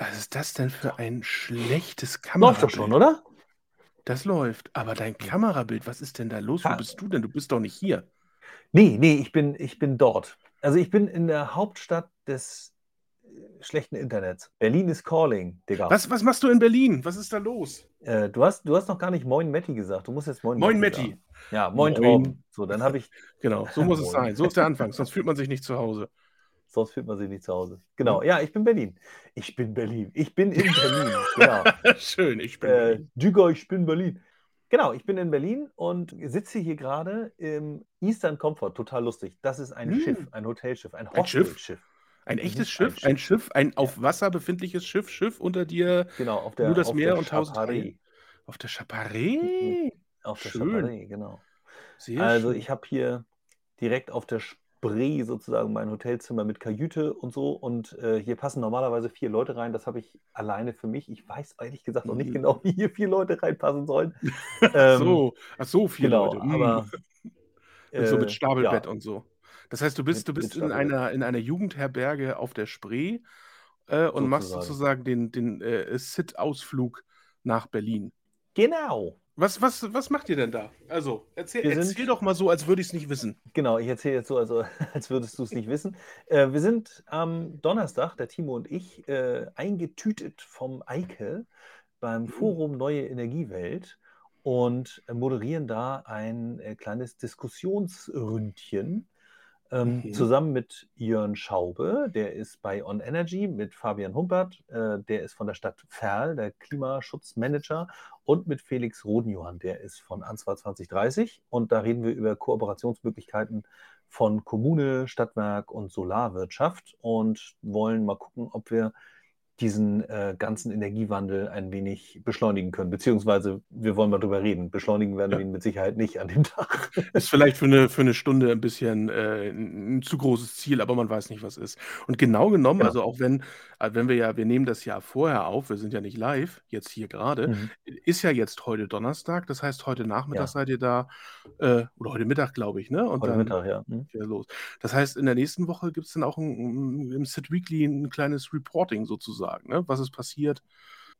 Was ist das denn für ein schlechtes Läuft Kamerabild? doch schon, oder? Das läuft. Aber dein Kamerabild, was ist denn da los? Wo Ha. bist du denn? Du bist doch nicht hier. Nee, nee, ich bin, ich bin dort. Also ich bin in der Hauptstadt des äh, schlechten Internets. Berlin is calling, Digga. Was, was machst du in Berlin? Was ist da los? Äh, du hast, du hast noch gar nicht Moin Metti gesagt. Du musst jetzt Moin Moin, sagen. Ja, Moin, Moin. Torben. So, dann habe ich, Genau, so muss es Moin. sein. So ist der Anfang, sonst fühlt man sich nicht zu Hause. Sonst fühlt man sich nicht zu Hause. Genau, ja, ich bin Berlin. Ich bin Berlin. Ich bin in Berlin. Genau. Schön, ich bin. Äh, Berlin. Digga, ich bin Berlin. Genau, ich bin in Berlin und sitze hier gerade im Eastern Comfort. Total lustig. Das ist ein Hm. Schiff, ein Hotelschiff, ein Ein Schiff? Hostelschiff. Ein Mhm, echtes ein Schiff? Ein Schiff, ein auf Wasser befindliches Schiff, Schiff unter dir Genau, auf der, Nur das auf Meer der und tausend auf der Chaparee. Auf der. Chaparee, genau. Sehr Also schön. ich habe hier direkt auf der Spree sozusagen mein Hotelzimmer mit Kajüte und so und äh, hier passen normalerweise vier Leute rein. Das habe ich alleine für mich. Ich weiß ehrlich gesagt noch nicht Mhm. genau, wie hier vier Leute reinpassen sollen. Ähm, so, ach so, viele genau, Leute. Mm. aber so äh, mit Stapelbett ja, und so. Das heißt, du bist, Mit- du bist in einer, in einer Jugendherberge auf der Spree äh, und machst Sozusagen. sozusagen den, den äh, Sit-Ausflug nach Berlin. genau. Was, was, was macht ihr denn da? Also, erzähl, sind- doch mal so, als würde ich es nicht wissen. Genau, ich erzähle jetzt so, also, als würdest du es nicht wissen. Äh, wir sind am Donnerstag, der Timo und ich, äh, eingetütet vom Eike beim Mhm. Forum Neue Energiewelt und moderieren da ein äh, kleines Diskussionsründchen ähm, Mhm. zusammen mit Jörn Schaube, der ist bei On Energy, mit Fabian Humpert, äh, der ist von der Stadt Verl, der Klimaschutzmanager, und mit Felix Rodenjohann, der ist von Answar 2030. Und da reden wir über Kooperationsmöglichkeiten von Kommune, Stadtwerk und Solarwirtschaft und wollen mal gucken, ob wir diesen äh, ganzen Energiewandel ein wenig beschleunigen können. Beziehungsweise wir wollen mal drüber reden. Beschleunigen werden Ja. wir ihn mit Sicherheit nicht an dem Tag. Ist vielleicht für eine, für eine Stunde ein bisschen äh, ein zu großes Ziel, aber man weiß nicht, was ist. Und genau genommen, Genau. also auch wenn, äh, wenn wir ja, wir nehmen das ja vorher auf, wir sind ja nicht live, jetzt hier gerade, Mhm. ist ja jetzt heute Donnerstag, das heißt, heute Nachmittag Ja. seid ihr da, äh, oder heute Mittag, glaube ich, ne? Und Heute dann Mittag, ja. Mhm. los. Das heißt, in der nächsten Woche gibt es dann auch ein, im Sit Weekly ein kleines Reporting sozusagen, ne? Was ist passiert?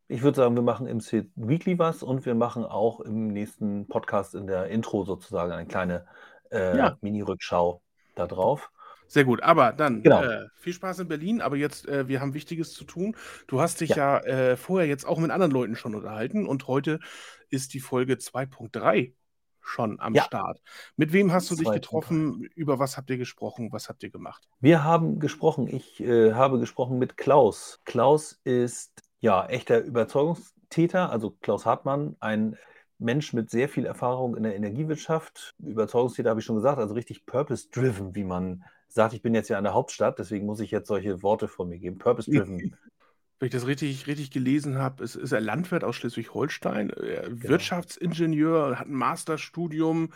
Ich würde sagen, wir machen im Sid Weekly was und wir machen auch im nächsten Podcast in der Intro sozusagen eine kleine äh, Ja. Mini-Rückschau da drauf. Sehr gut, aber dann Genau. äh, viel Spaß in Berlin, aber jetzt, äh, wir haben Wichtiges zu tun. Du hast dich ja, äh, vorher jetzt auch mit anderen Leuten schon unterhalten und heute ist die Folge 2.3 schon am Ja. Start. Mit wem hast du dich 2.3. getroffen? Über was habt ihr gesprochen? Was habt ihr gemacht? Wir haben gesprochen, ich äh, habe gesprochen mit Klaus. Klaus ist ja echter Überzeugungstäter, also Klaus Hartmann, ein Mensch mit sehr viel Erfahrung in der Energiewirtschaft. Überzeugungstäter habe ich schon gesagt, also richtig purpose-driven, wie man sagt. Ich bin jetzt ja in der Hauptstadt, deswegen muss ich jetzt solche Worte von mir geben. Purpose-driven. Wenn ich das richtig, richtig gelesen habe, ist, ist er Landwirt aus Schleswig-Holstein, äh, Genau. Wirtschaftsingenieur, hat ein Masterstudium,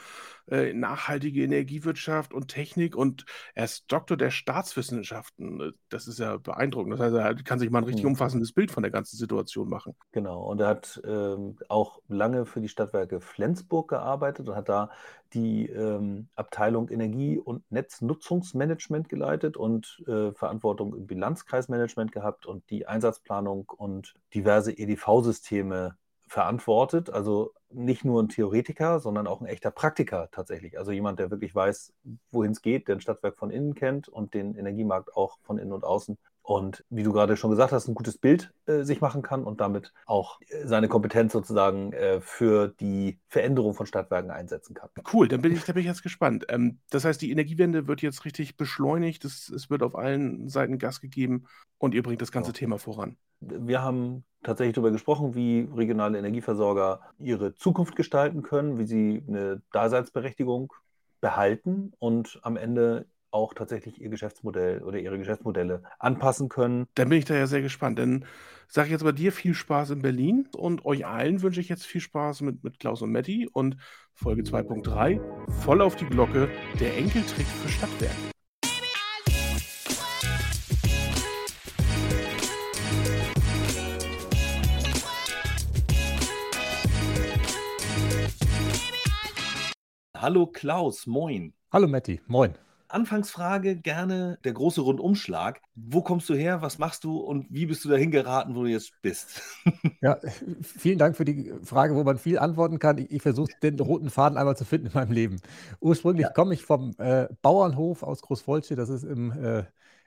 äh, nachhaltige Energiewirtschaft und Technik und er ist Doktor der Staatswissenschaften. Äh, Das ist ja beeindruckend. Das heißt, er kann sich mal ein richtig Mhm. umfassendes Bild von der ganzen Situation machen. Genau, und er hat ähm, auch lange für die Stadtwerke Flensburg gearbeitet und hat da die ähm, Abteilung Energie- und Netznutzungsmanagement geleitet und äh, Verantwortung im Bilanzkreismanagement gehabt und die Einsatzplanung und diverse EDV-Systeme verantwortet. Also nicht nur ein Theoretiker, sondern auch ein echter Praktiker tatsächlich. Also jemand, der wirklich weiß, wohin es geht, der ein Stadtwerk von innen kennt und den Energiemarkt auch von innen und außen. Und wie du gerade schon gesagt hast, ein gutes Bild äh, sich machen kann und damit auch äh, seine Kompetenz sozusagen äh, für die Veränderung von Stadtwerken einsetzen kann. Cool, dann bin ich, da bin ich jetzt gespannt. Ähm, das heißt, die Energiewende wird jetzt richtig beschleunigt, es, es wird auf allen Seiten Gas gegeben und ihr bringt das ganze Ja. Thema voran. Wir haben tatsächlich darüber gesprochen, wie regionale Energieversorger ihre Zukunft gestalten können, wie sie eine Daseinsberechtigung behalten und am Ende auch tatsächlich ihr Geschäftsmodell oder ihre Geschäftsmodelle anpassen können. Dann bin ich da ja sehr gespannt. Dann sage ich jetzt bei dir viel Spaß in Berlin und euch allen wünsche ich jetzt viel Spaß mit, mit Klaus und Matti und Folge 2.3 voll auf die Glocke, der Enkeltrick für Stadtwerke. Hallo Klaus, moin. Hallo Matti, moin. Anfangsfrage gerne der große Rundumschlag. Wo kommst du her? Was machst du und wie bist du dahin geraten, wo du jetzt bist? Ja, vielen Dank für die Frage, wo man viel antworten kann. Ich, ich versuche den roten Faden einmal zu finden in meinem Leben. Ursprünglich ja. komme ich vom äh, Bauernhof aus Großvolsche, das ist im äh,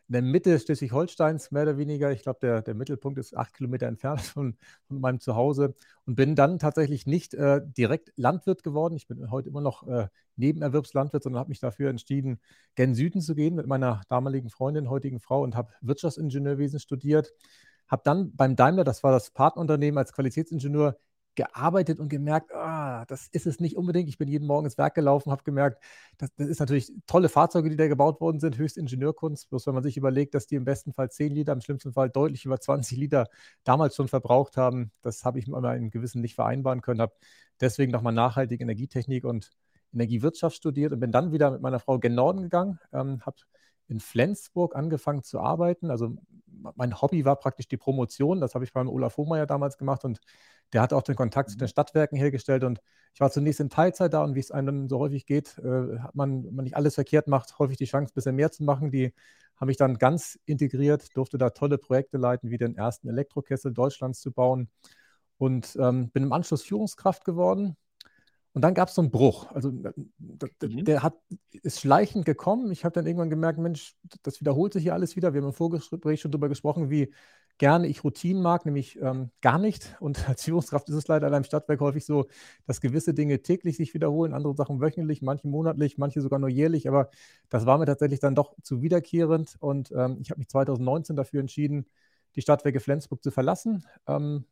in der Mitte Schleswig-Holsteins, mehr oder weniger. Ich glaube, der, der Mittelpunkt ist acht Kilometer entfernt von, von meinem Zuhause und bin dann tatsächlich nicht äh, direkt Landwirt geworden. Ich bin heute immer noch äh, Nebenerwerbslandwirt, sondern habe mich dafür entschieden, gen Süden zu gehen mit meiner damaligen Freundin, heutigen Frau und habe Wirtschaftsingenieurwesen studiert. Habe dann beim Daimler, das war das Partnerunternehmen, als Qualitätsingenieur gearbeitet und gemerkt, ah, das ist es nicht unbedingt. Ich bin jeden Morgen ins Werk gelaufen, habe gemerkt, das, das, ist natürlich tolle Fahrzeuge, die da gebaut worden sind, höchst Ingenieurkunst. Bloß wenn man sich überlegt, dass die im besten Fall 10 Liter, im schlimmsten Fall deutlich über 20 Liter damals schon verbraucht haben, das habe ich mit meinem Gewissen nicht vereinbaren können. Habe deswegen nochmal nachhaltige Energietechnik und Energiewirtschaft studiert und bin dann wieder mit meiner Frau gen Norden gegangen, ähm, habe in Flensburg angefangen zu arbeiten. Also mein Hobby war praktisch die Promotion. Das habe ich beim Olaf Hohmeier damals gemacht und der hat auch den Kontakt zu den mhm. Stadtwerken hergestellt. Und ich war zunächst in Teilzeit da und wie es einem dann so häufig geht, äh, hat man, wenn man nicht alles verkehrt macht, häufig die Chance, ein bisschen mehr zu machen. Die habe ich dann ganz integriert, durfte da tolle Projekte leiten, wie den ersten Elektrokessel Deutschlands zu bauen und ähm, bin im Anschluss Führungskraft geworden und dann gab es so einen Bruch. Also der, mhm. der hat, ist schleichend gekommen. Ich habe dann irgendwann gemerkt, Mensch, das wiederholt sich hier alles wieder. Wir haben im Vorgespräch schon darüber gesprochen, wie gerne ich Routinen mag, nämlich ähm, gar nicht. Und als Führungskraft ist es leider in einem Stadtwerk häufig so, dass gewisse Dinge täglich sich wiederholen, andere Sachen wöchentlich, manche monatlich, manche sogar nur jährlich. Aber das war mir tatsächlich dann doch zu wiederkehrend. Und ähm, ich habe mich 2019 dafür entschieden, die Stadtwerke Flensburg zu verlassen, ähm,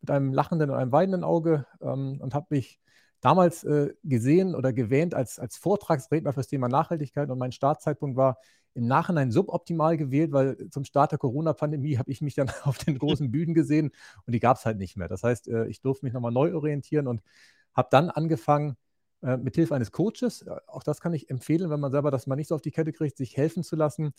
mit einem lachenden und einem weinenden Auge ähm, und habe mich damals äh, gesehen oder gewähnt als, als Vortragsredner für das Thema Nachhaltigkeit und mein Startzeitpunkt war im Nachhinein suboptimal gewählt, weil zum Start der Corona-Pandemie habe ich mich dann auf den großen Bühnen gesehen und die gab es halt nicht mehr. Das heißt, äh, ich durfte mich nochmal neu orientieren und habe dann angefangen, äh, mit Hilfe eines Coaches, äh, auch das kann ich empfehlen, wenn man selber das mal nicht so auf die Kette kriegt, sich helfen zu lassen,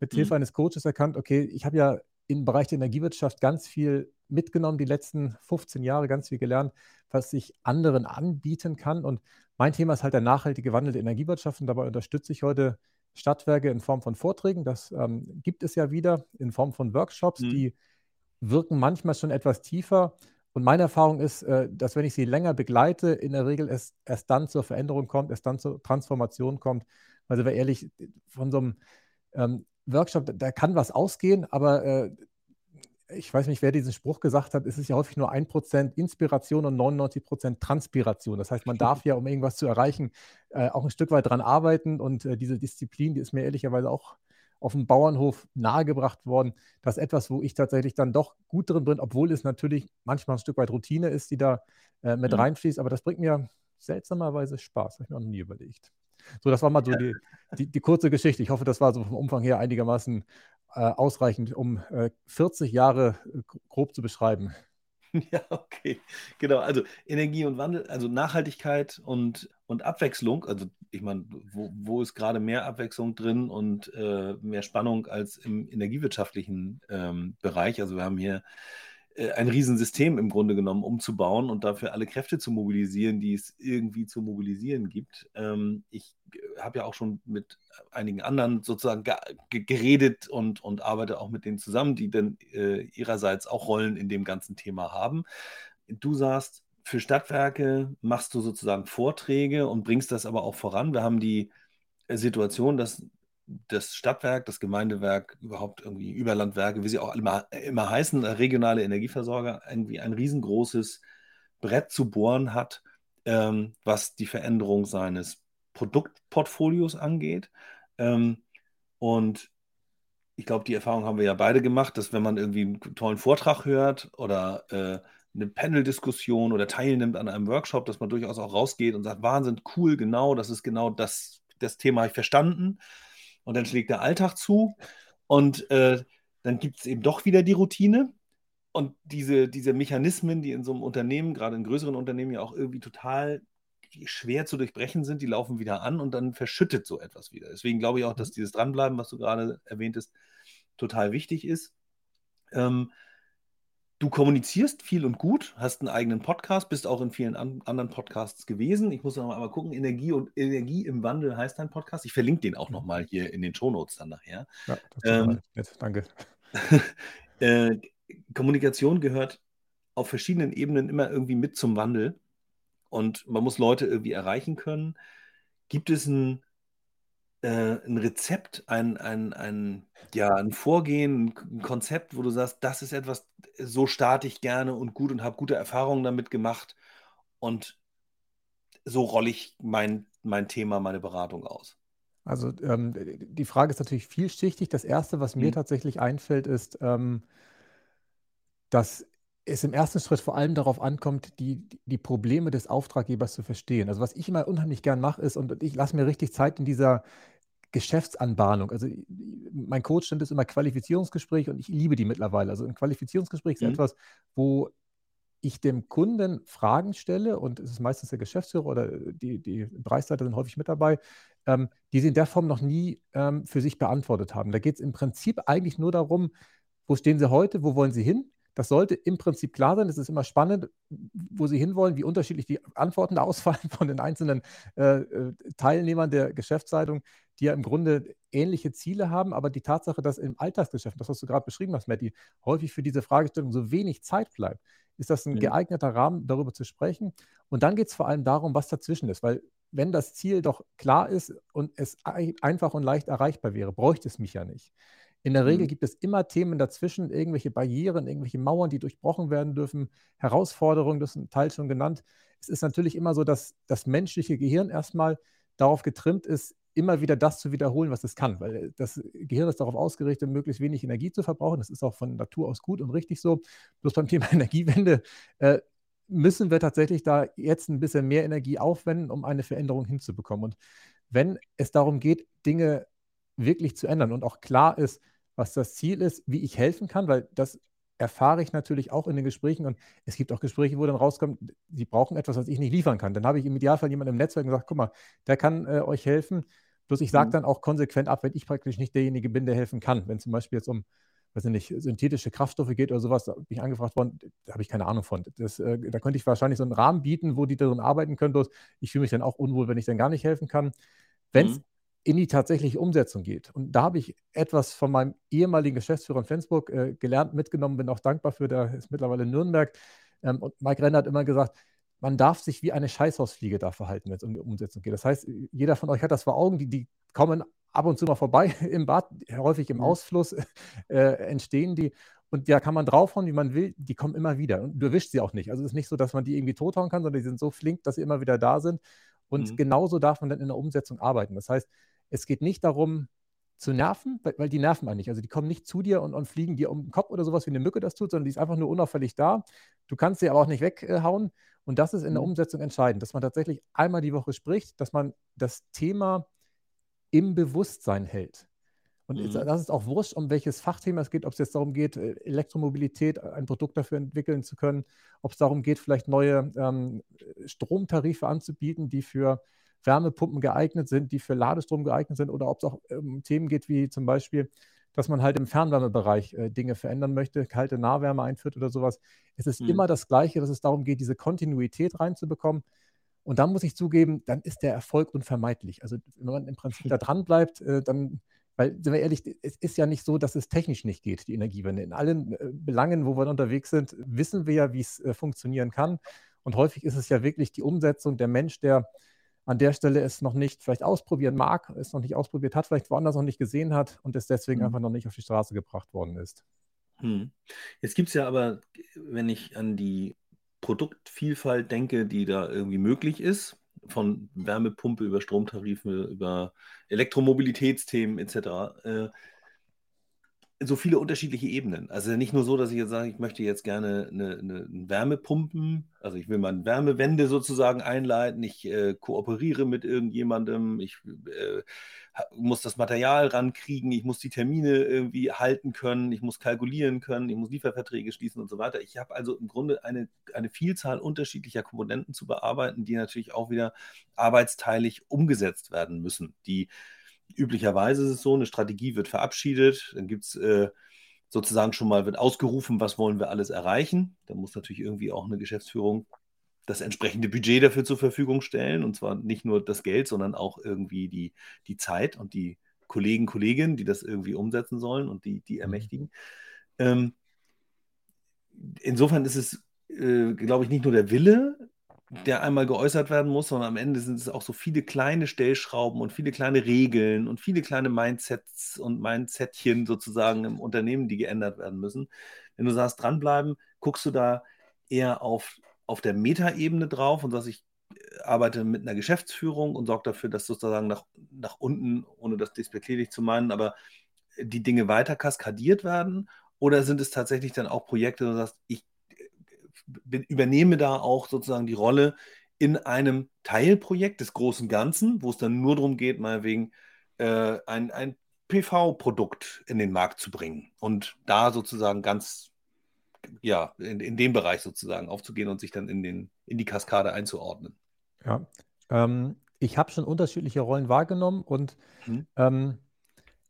mit Hilfe mhm. eines Coaches erkannt, okay, ich habe ja im Bereich der Energiewirtschaft ganz viel mitgenommen, die letzten 15 Jahre ganz viel gelernt, was ich anderen anbieten kann. Und mein Thema ist halt der nachhaltige Wandel der Energiewirtschaft und dabei unterstütze ich heute Stadtwerke in Form von Vorträgen. Das ähm, gibt es ja wieder in Form von Workshops, mhm. die wirken manchmal schon etwas tiefer. Und meine Erfahrung ist, äh, dass wenn ich sie länger begleite, in der Regel es erst dann zur Veränderung kommt, erst dann zur Transformation kommt. Also, wer ehrlich, von so einem ähm, Workshop, da kann was ausgehen, aber äh, ich weiß nicht, wer diesen Spruch gesagt hat, es ist ja häufig nur 1% Inspiration und 99% Transpiration. Das heißt, man darf ja, um irgendwas zu erreichen, äh, auch ein Stück weit dran arbeiten. Und äh, diese Disziplin, die ist mir ehrlicherweise auch auf dem Bauernhof nahegebracht worden. Das ist etwas, wo ich tatsächlich dann doch gut drin bin, obwohl es natürlich manchmal ein Stück weit Routine ist, die da äh, mit mhm. reinfließt. Aber das bringt mir seltsamerweise Spaß, habe ich mir noch nie überlegt. So, das war mal so die, die, die, kurze Geschichte. Ich hoffe, das war so vom Umfang her einigermaßen äh, ausreichend, um äh, 40 Jahre äh, grob zu beschreiben. Ja, okay. Genau, also Energie und Wandel, also Nachhaltigkeit und, und Abwechslung. Also ich meine, wo, wo ist gerade mehr Abwechslung drin und äh, mehr Spannung als im energiewirtschaftlichen ähm, Bereich? Also wir haben hier äh, ein Riesensystem im Grunde genommen umzubauen und dafür alle Kräfte zu mobilisieren, die es irgendwie zu mobilisieren gibt. Ähm, ich äh, habe ja auch schon mit einigen anderen sozusagen geredet und, und arbeite auch mit denen zusammen, die dann äh, ihrerseits auch Rollen in dem ganzen Thema haben. Du sagst, für Stadtwerke machst du sozusagen Vorträge und bringst das aber auch voran. Wir haben die Situation, dass das Stadtwerk, das Gemeindewerk, überhaupt irgendwie Überlandwerke, wie sie auch immer, immer heißen, regionale Energieversorger, irgendwie ein riesengroßes Brett zu bohren hat, ähm, was die Veränderung seines Produktportfolios angeht. Ähm, und ich glaube, die Erfahrung haben wir ja beide gemacht, dass wenn man irgendwie einen tollen Vortrag hört oder äh, eine Panel-Diskussion oder teilnimmt an einem Workshop, dass man durchaus auch rausgeht und sagt, Wahnsinn, cool, genau, das ist genau das, das Thema habe ich verstanden und dann schlägt der Alltag zu und äh, dann gibt es eben doch wieder die Routine. Und diese, diese Mechanismen, die in so einem Unternehmen, gerade in größeren Unternehmen ja auch irgendwie total schwer zu durchbrechen sind, die laufen wieder an und dann verschüttet so etwas wieder. Deswegen glaube ich auch, dass mhm. dieses Dranbleiben, was du gerade erwähntest, total wichtig ist. Ähm, Du kommunizierst viel und gut, hast einen eigenen Podcast, bist auch in vielen an anderen Podcasts gewesen. Ich muss noch mal gucken, Energie und Energie im Wandel heißt dein Podcast. Ich verlinke den auch noch mal hier in den Shownotes dann nachher. Ja, das ähm, nett. Danke. äh, Kommunikation gehört auf verschiedenen Ebenen immer irgendwie mit zum Wandel und man muss Leute irgendwie erreichen können. Gibt es ein äh, ein Rezept, ein, ein, ein, ja, ein Vorgehen, ein Konzept, wo du sagst, das ist etwas, so starte ich gerne und gut und habe gute Erfahrungen damit gemacht und so rolle ich mein, mein Thema, meine Beratung aus? Also ähm, die Frage ist natürlich vielschichtig. Das Erste, was mir mhm. tatsächlich einfällt, ist, ähm, dass es im ersten Schritt vor allem darauf ankommt, die, die Probleme des Auftraggebers zu verstehen. Also was ich immer unheimlich gern mache, ist, und ich lasse mir richtig Zeit in dieser Geschäftsanbahnung. Also mein Coach nennt es immer Qualifizierungsgespräch und ich liebe die mittlerweile. Also ein Qualifizierungsgespräch ist mhm. etwas, wo ich dem Kunden Fragen stelle und es ist meistens der Geschäftsführer oder die, die Preisleiter sind häufig mit dabei, ähm, die sie in der Form noch nie ähm, für sich beantwortet haben. Da geht es im Prinzip eigentlich nur darum, wo stehen sie heute, wo wollen sie hin das sollte im Prinzip klar sein. Es ist immer spannend, wo Sie hinwollen, wie unterschiedlich die Antworten ausfallen von den einzelnen äh, äh, Teilnehmern der Geschäftszeitung, die ja im Grunde ähnliche Ziele haben. Aber die Tatsache, dass im Alltagsgeschäft, das was du gerade beschrieben hast, Matti, häufig für diese Fragestellung so wenig Zeit bleibt, ist das ein mhm. geeigneter Rahmen, darüber zu sprechen. Und dann geht es vor allem darum, was dazwischen ist. Weil wenn das Ziel doch klar ist und es einfach und leicht erreichbar wäre, bräuchte es mich ja nicht. In der Regel mhm. gibt es immer Themen dazwischen, irgendwelche Barrieren, irgendwelche Mauern, die durchbrochen werden dürfen, Herausforderungen, das ist ein Teil schon genannt. Es ist natürlich immer so, dass das menschliche Gehirn erstmal darauf getrimmt ist, immer wieder das zu wiederholen, was es kann, weil das Gehirn ist darauf ausgerichtet, möglichst wenig Energie zu verbrauchen. Das ist auch von Natur aus gut und richtig so. Bloß beim Thema Energiewende äh, müssen wir tatsächlich da jetzt ein bisschen mehr Energie aufwenden, um eine Veränderung hinzubekommen. Und wenn es darum geht, Dinge wirklich zu ändern und auch klar ist, was das Ziel ist, wie ich helfen kann, weil das erfahre ich natürlich auch in den Gesprächen und es gibt auch Gespräche, wo dann rauskommt, sie brauchen etwas, was ich nicht liefern kann. Dann habe ich im Idealfall jemanden im Netzwerk und gesagt, guck mal, der kann äh, euch helfen. Bloß ich sage mhm. dann auch konsequent ab, wenn ich praktisch nicht derjenige bin, der helfen kann. Wenn zum Beispiel jetzt um, weiß ich nicht, synthetische Kraftstoffe geht oder sowas, da bin ich angefragt worden, da habe ich keine Ahnung von. Das, äh, da könnte ich wahrscheinlich so einen Rahmen bieten, wo die darin arbeiten können. Bloß ich fühle mich dann auch unwohl, wenn ich dann gar nicht helfen kann. Wenn es mhm in die tatsächliche Umsetzung geht. Und da habe ich etwas von meinem ehemaligen Geschäftsführer in Flensburg äh, gelernt, mitgenommen, bin auch dankbar für, der ist mittlerweile in Nürnberg. Ähm, und Mike Renner hat immer gesagt, man darf sich wie eine Scheißhausfliege da verhalten, wenn es um die Umsetzung geht. Das heißt, jeder von euch hat das vor Augen, die, die kommen ab und zu mal vorbei im Bad, häufig im Ausfluss äh, entstehen die. Und da kann man draufhauen, wie man will, die kommen immer wieder. Und du erwischst sie auch nicht. Also es ist nicht so, dass man die irgendwie tothauen kann, sondern die sind so flink, dass sie immer wieder da sind. Und mhm. genauso darf man dann in der Umsetzung arbeiten. Das heißt, es geht nicht darum, zu nerven, weil, weil die nerven eigentlich. Also die kommen nicht zu dir und, und, fliegen dir um den Kopf oder sowas, wie eine Mücke das tut, sondern die ist einfach nur unauffällig da. Du kannst sie aber auch nicht weghauen. Und das ist in der mhm. Umsetzung entscheidend, dass man tatsächlich einmal die Woche spricht, dass man das Thema im Bewusstsein hält. Und mhm. das ist auch wurscht, um welches Fachthema es geht, ob es jetzt darum geht, äh, Elektromobilität, ein Produkt dafür entwickeln zu können, ob es darum geht, vielleicht neue ähm, Stromtarife anzubieten, die für Wärmepumpen geeignet sind, die für Ladestrom geeignet sind oder ob es auch um Themen geht wie zum Beispiel, dass man halt im Fernwärmebereich äh, Dinge verändern möchte, kalte Nahwärme einführt oder sowas. Es ist mhm. immer das Gleiche, dass es darum geht, diese Kontinuität reinzubekommen. Und dann muss ich zugeben, dann ist der Erfolg unvermeidlich. Also wenn man im Prinzip da dran bleibt, äh, dann, weil, sind wir ehrlich, es ist ja nicht so, dass es technisch nicht geht, die Energiewende. In allen äh, Belangen, wo wir unterwegs sind, wissen wir ja, wie es äh, funktionieren kann. Und häufig ist es ja wirklich die Umsetzung, der Mensch, der an der Stelle es noch nicht vielleicht ausprobieren mag, es noch nicht ausprobiert hat, vielleicht woanders noch nicht gesehen hat und es deswegen mhm. einfach noch nicht auf die Straße gebracht worden ist. Hm. Jetzt gibt es ja aber, wenn ich an die Produktvielfalt denke, die da irgendwie möglich ist, von Wärmepumpe über Stromtarife, über Elektromobilitätsthemen etc., äh, so viele unterschiedliche Ebenen. Also nicht nur so, dass ich jetzt sage, ich möchte jetzt gerne eine, eine, eine Wärmepumpen, also ich will mal eine Wärmewende sozusagen einleiten, ich äh, kooperiere mit irgendjemandem, ich äh, muss das Material rankriegen, ich muss die Termine irgendwie halten können, ich muss kalkulieren können, ich muss Lieferverträge schließen und so weiter. Ich habe also im Grunde eine, eine Vielzahl unterschiedlicher Komponenten zu bearbeiten, die natürlich auch wieder arbeitsteilig umgesetzt werden müssen, die üblicherweise ist es so, eine Strategie wird verabschiedet, dann gibt es äh, sozusagen schon mal wird ausgerufen, was wollen wir alles erreichen. Da muss natürlich irgendwie auch eine Geschäftsführung das entsprechende Budget dafür zur Verfügung stellen. Und zwar nicht nur das Geld, sondern auch irgendwie die, die Zeit und die Kollegen, Kolleginnen, die das irgendwie umsetzen sollen und die, die mhm. ermächtigen. Ähm, insofern ist es, äh, glaube ich, nicht nur der Wille, der einmal geäußert werden muss, sondern am Ende sind es auch so viele kleine Stellschrauben und viele kleine Regeln und viele kleine Mindsets und Mindsetchen sozusagen im Unternehmen, die geändert werden müssen. Wenn du sagst, dranbleiben, guckst du da eher auf, auf der Metaebene drauf und sagst, ich äh, arbeite mit einer Geschäftsführung und sorge dafür, dass sozusagen nach, nach unten, ohne das despektierlich zu meinen, aber die Dinge weiter kaskadiert werden? Oder sind es tatsächlich dann auch Projekte, wo du sagst, ich übernehme da auch sozusagen die Rolle in einem Teilprojekt des großen Ganzen, wo es dann nur darum geht, meinetwegen äh, ein, ein PV-Produkt in den Markt zu bringen und da sozusagen ganz, ja, in, in dem Bereich sozusagen aufzugehen und sich dann in, den, in die Kaskade einzuordnen. Ja, ähm, ich habe schon unterschiedliche Rollen wahrgenommen und mhm. ähm,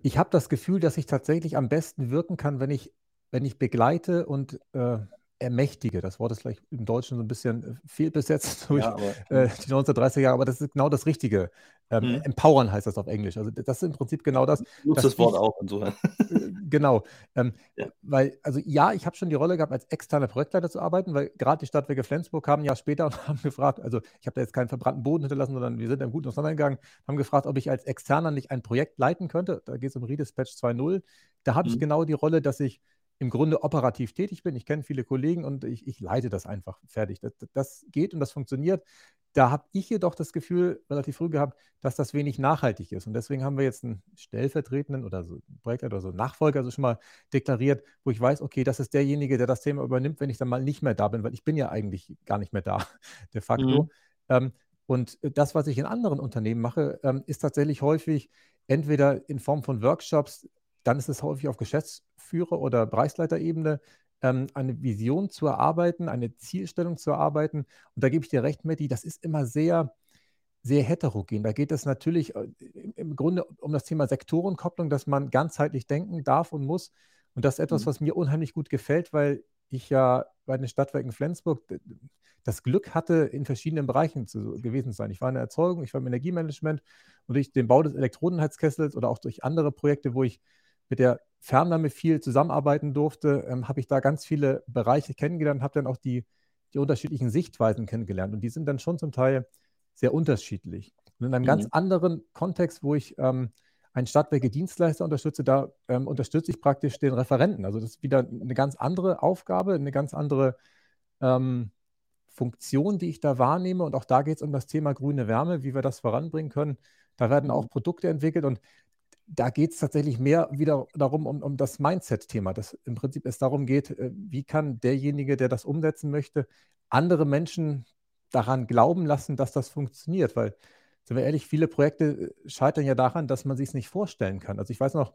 ich habe das Gefühl, dass ich tatsächlich am besten wirken kann, wenn ich, wenn ich begleite und äh, ermächtige. Das Wort ist vielleicht im Deutschen so ein bisschen äh, fehlbesetzt durch ja, aber, äh, die 1930er Jahre, aber das ist genau das Richtige. Ähm, mhm. Empowern heißt das auf Englisch. Also das ist im Prinzip genau das. Nutzt das Wort ich, auch insofern. Äh, genau. Ähm, ja. Weil, also ja, ich habe schon die Rolle gehabt, als externer Projektleiter zu arbeiten, weil gerade die Stadtwerke Flensburg kamen ja später und haben gefragt, also ich habe da jetzt keinen verbrannten Boden hinterlassen, sondern wir sind im Guten auseinandergegangen, haben gefragt, ob ich als Externer nicht ein Projekt leiten könnte. Da geht es um Redispatch 2.0. Da habe mhm. ich genau die Rolle, dass ich im Grunde operativ tätig bin. Ich kenne viele Kollegen und ich, ich leite das einfach fertig. Das, das geht und das funktioniert. Da habe ich jedoch das Gefühl relativ früh gehabt, dass das wenig nachhaltig ist. Und deswegen haben wir jetzt einen stellvertretenden oder so Projektleiter oder so Nachfolger also schon mal deklariert, wo ich weiß, okay, das ist derjenige, der das Thema übernimmt, wenn ich dann mal nicht mehr da bin, weil ich bin ja eigentlich gar nicht mehr da, de facto. Mhm. Ähm, und das, was ich in anderen Unternehmen mache, ähm, ist tatsächlich häufig entweder in Form von Workshops, dann ist es häufig auf Geschäftsführer- oder Bereichsleiterebene, ähm, eine Vision zu erarbeiten, eine Zielstellung zu erarbeiten. Und da gebe ich dir recht, Matti, das ist immer sehr, sehr heterogen. Da geht es natürlich äh, im Grunde um das Thema Sektorenkopplung, dass man ganzheitlich denken darf und muss. Und das ist etwas, mhm. was mir unheimlich gut gefällt, weil ich ja bei den Stadtwerken Flensburg das Glück hatte, in verschiedenen Bereichen zu, gewesen zu sein. Ich war in der Erzeugung, ich war im Energiemanagement und durch den Bau des Elektrodenheizkessels oder auch durch andere Projekte, wo ich mit der Fernwärme viel zusammenarbeiten durfte, ähm, habe ich da ganz viele Bereiche kennengelernt, habe dann auch die, die unterschiedlichen Sichtweisen kennengelernt. Und die sind dann schon zum Teil sehr unterschiedlich. Und in einem mhm. ganz anderen Kontext, wo ich ähm, einen Stadtwerke-Dienstleister unterstütze, da ähm, unterstütze ich praktisch den Referenten. Also das ist wieder eine ganz andere Aufgabe, eine ganz andere ähm, Funktion, die ich da wahrnehme. Und auch da geht es um das Thema grüne Wärme, wie wir das voranbringen können. Da werden auch mhm. Produkte entwickelt und da geht es tatsächlich mehr wieder darum, um, um das Mindset-Thema, dass im Prinzip es darum geht, äh, wie kann derjenige, der das umsetzen möchte, andere Menschen daran glauben lassen, dass das funktioniert. Weil, sind wir ehrlich, viele Projekte äh, scheitern ja daran, dass man sich es nicht vorstellen kann. Also ich weiß noch,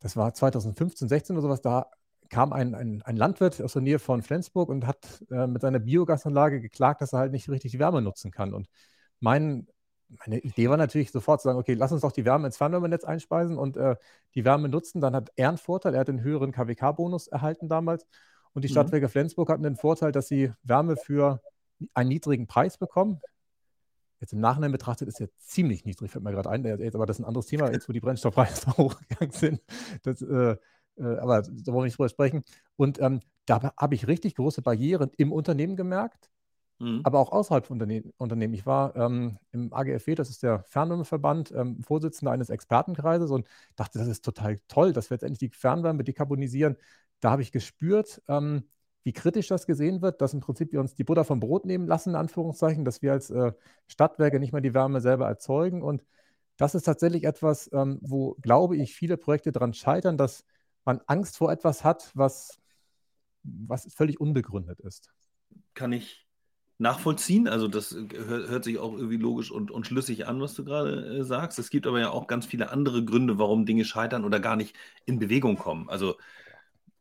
das war 2015, 16 oder sowas, da kam ein, ein, ein Landwirt aus der Nähe von Flensburg und hat äh, mit seiner Biogasanlage geklagt, dass er halt nicht richtig die Wärme nutzen kann. Und mein meine Idee war natürlich sofort zu sagen, okay, lass uns doch die Wärme ins Fernwärmenetz einspeisen und äh, die Wärme nutzen. Dann hat er einen Vorteil, er hat einen höheren KWK-Bonus erhalten damals. Und die mhm. Stadtwerke Flensburg hatten den Vorteil, dass sie Wärme für einen niedrigen Preis bekommen. Jetzt im Nachhinein betrachtet ist ja ziemlich niedrig, fällt mir gerade ein. Jetzt, aber das ist ein anderes Thema, jetzt wo die Brennstoffpreise hochgegangen sind. Das, äh, äh, aber da wollen wir nicht drüber sprechen. Und ähm, da habe ich richtig große Barrieren im Unternehmen gemerkt Mhm. aber auch außerhalb von Unterne Unternehmen. Ich war ähm, im AGFW, das ist der Fernwärmeverband, ähm, Vorsitzender eines Expertenkreises und dachte, das ist total toll, dass wir jetzt endlich die Fernwärme dekarbonisieren. Da habe ich gespürt, ähm, wie kritisch das gesehen wird, dass im Prinzip wir uns die Butter vom Brot nehmen lassen, in Anführungszeichen, dass wir als äh, Stadtwerke nicht mehr die Wärme selber erzeugen. Und das ist tatsächlich etwas, ähm, wo, glaube ich, viele Projekte daran scheitern, dass man Angst vor etwas hat, was, was völlig unbegründet ist. Kann ich nachvollziehen. Also das äh, hört, sich auch irgendwie logisch und, und schlüssig an, was du gerade äh, sagst. Es gibt aber ja auch ganz viele andere Gründe, warum Dinge scheitern oder gar nicht in Bewegung kommen. Also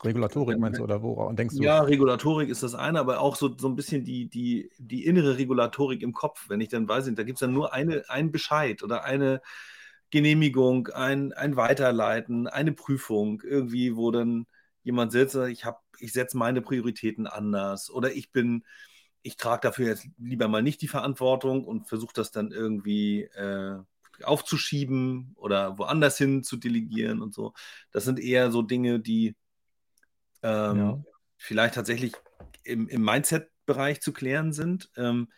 Regulatorik meinst du oder woran denkst du? Ja, Regulatorik ist das eine, aber auch so, so ein bisschen die, die, die innere Regulatorik im Kopf. Wenn ich dann weiß, da gibt es dann nur eine, einen Bescheid oder eine Genehmigung, ein, ein Weiterleiten, eine Prüfung, irgendwie, wo dann jemand sitzt, ich, ich setze meine Prioritäten anders oder ich bin, ich trage dafür jetzt lieber mal nicht die Verantwortung und versuche das dann irgendwie äh, aufzuschieben oder woanders hin zu delegieren und so. Das sind eher so Dinge, die ähm, ja. vielleicht tatsächlich im, im Mindset-Bereich zu klären sind. Ähm,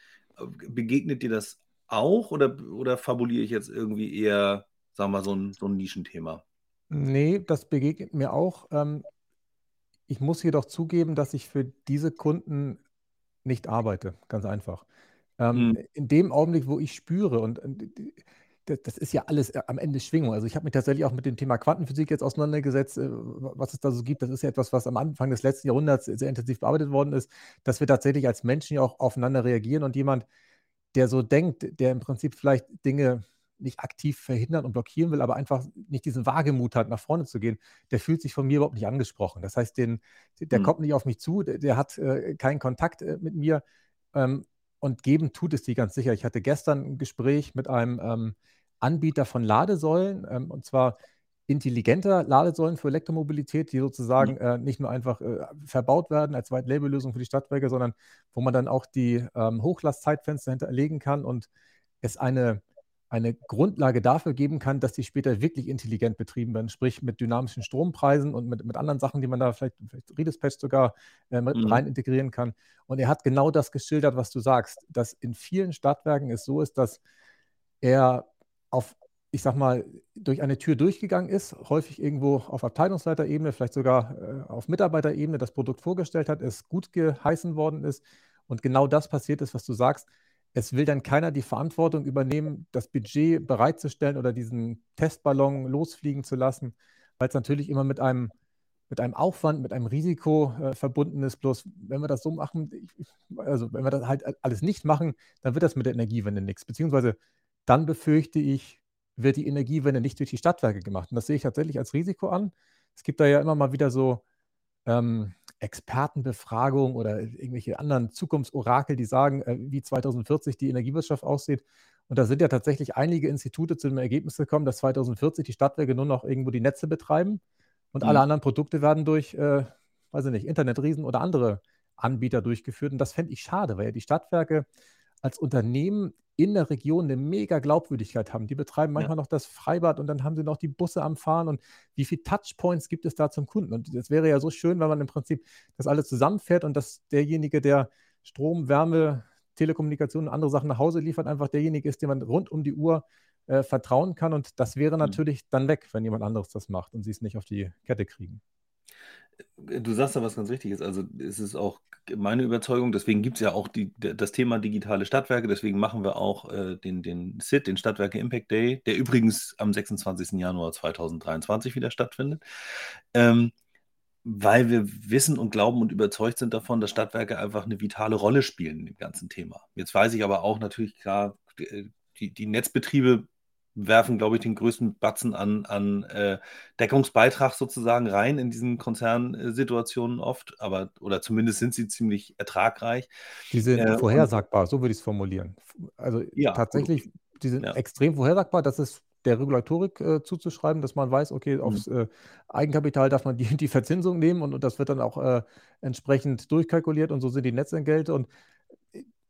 begegnet dir das auch oder, oder fabuliere ich jetzt irgendwie eher, sagen wir mal, so ein, so ein Nischenthema? Nee, das begegnet mir auch. Ähm, ich muss jedoch zugeben, dass ich für diese Kunden nicht arbeite, ganz einfach. Ähm, mhm. In dem Augenblick, wo ich spüre, und, das, das ist ja alles äh, am Ende Schwingung. Also ich habe mich tatsächlich auch mit dem Thema Quantenphysik jetzt auseinandergesetzt, äh, was es da so gibt. Das ist ja etwas, was am Anfang des letzten Jahrhunderts sehr intensiv bearbeitet worden ist, dass wir tatsächlich als Menschen ja auch aufeinander reagieren und jemand, der so denkt, der im Prinzip vielleicht Dinge nicht aktiv verhindern und blockieren will, aber einfach nicht diesen Wagemut hat, nach vorne zu gehen, der fühlt sich von mir überhaupt nicht angesprochen. Das heißt, den, der mhm. kommt nicht auf mich zu, der, der hat äh, keinen Kontakt äh, mit mir ähm, und geben tut es die ganz sicher. Ich hatte gestern ein Gespräch mit einem ähm, Anbieter von Ladesäulen, ähm, und zwar intelligenter Ladesäulen für Elektromobilität, die sozusagen mhm. äh, nicht nur einfach äh, verbaut werden als White-Label-Lösung für die Stadtwerke, sondern wo man dann auch die ähm, Hochlastzeitfenster hinterlegen kann und es eine eine Grundlage dafür geben kann, dass die später wirklich intelligent betrieben werden, sprich mit dynamischen Strompreisen und mit, mit anderen Sachen, die man da vielleicht, vielleicht Redispatch sogar äh, mit mhm. rein integrieren kann. Und er hat genau das geschildert, was du sagst, dass in vielen Stadtwerken es so ist, dass er auf, ich sag mal, durch eine Tür durchgegangen ist, häufig irgendwo auf Abteilungsleiterebene, vielleicht sogar äh, auf Mitarbeiterebene das Produkt vorgestellt hat, es gut geheißen worden ist und genau das passiert ist, was du sagst es will dann keiner die Verantwortung übernehmen, das Budget bereitzustellen oder diesen Testballon losfliegen zu lassen, weil es natürlich immer mit einem, mit einem Aufwand, mit einem Risiko äh, verbunden ist. Bloß wenn wir das so machen, also wenn wir das halt alles nicht machen, dann wird das mit der Energiewende nichts. Beziehungsweise dann befürchte ich, wird die Energiewende nicht durch die Stadtwerke gemacht. Und das sehe ich tatsächlich als Risiko an. Es gibt da ja immer mal wieder so ähm, Expertenbefragungen oder irgendwelche anderen Zukunftsorakel, die sagen, äh, wie 2040 die Energiewirtschaft aussieht. Und da sind ja tatsächlich einige Institute zu dem Ergebnis gekommen, dass 2040 die Stadtwerke nur noch irgendwo die Netze betreiben und mhm. alle anderen Produkte werden durch, äh, weiß ich nicht, Internetriesen oder andere Anbieter durchgeführt. Und das fände ich schade, weil ja die Stadtwerke als Unternehmen in der Region eine mega Glaubwürdigkeit haben. Die betreiben manchmal ja. noch das Freibad und dann haben sie noch die Busse am Fahren und wie viele Touchpoints gibt es da zum Kunden? Und es wäre ja so schön, wenn man im Prinzip das alles zusammenfährt und dass derjenige, der Strom, Wärme, Telekommunikation und andere Sachen nach Hause liefert, einfach derjenige ist, dem man rund um die Uhr äh, vertrauen kann. Und das wäre mhm. natürlich dann weg, wenn jemand anderes das macht und sie es nicht auf die Kette kriegen. Du sagst da was ganz Richtiges. Also es ist auch meine Überzeugung, deswegen gibt es ja auch die, das Thema digitale Stadtwerke, deswegen machen wir auch äh, den, den SID, den Stadtwerke Impact Day, der übrigens am 26. Januar 2023 wieder stattfindet. Ähm, weil wir wissen und glauben und überzeugt sind davon, dass Stadtwerke einfach eine vitale Rolle spielen in dem ganzen Thema. Jetzt weiß ich aber auch natürlich klar, die, die Netzbetriebe werfen, glaube ich, den größten Batzen an, an äh, Deckungsbeitrag sozusagen rein in diesen Konzernsituationen oft, aber oder zumindest sind sie ziemlich ertragreich. Die sind äh, vorhersagbar, so würde ich es formulieren. Also ja, tatsächlich, gut. die sind ja. extrem vorhersagbar. Das ist der Regulatorik äh, zuzuschreiben, dass man weiß, okay, mhm. aufs äh, Eigenkapital darf man die, die Verzinsung nehmen und, und das wird dann auch äh, entsprechend durchkalkuliert und so sind die Netzentgelte und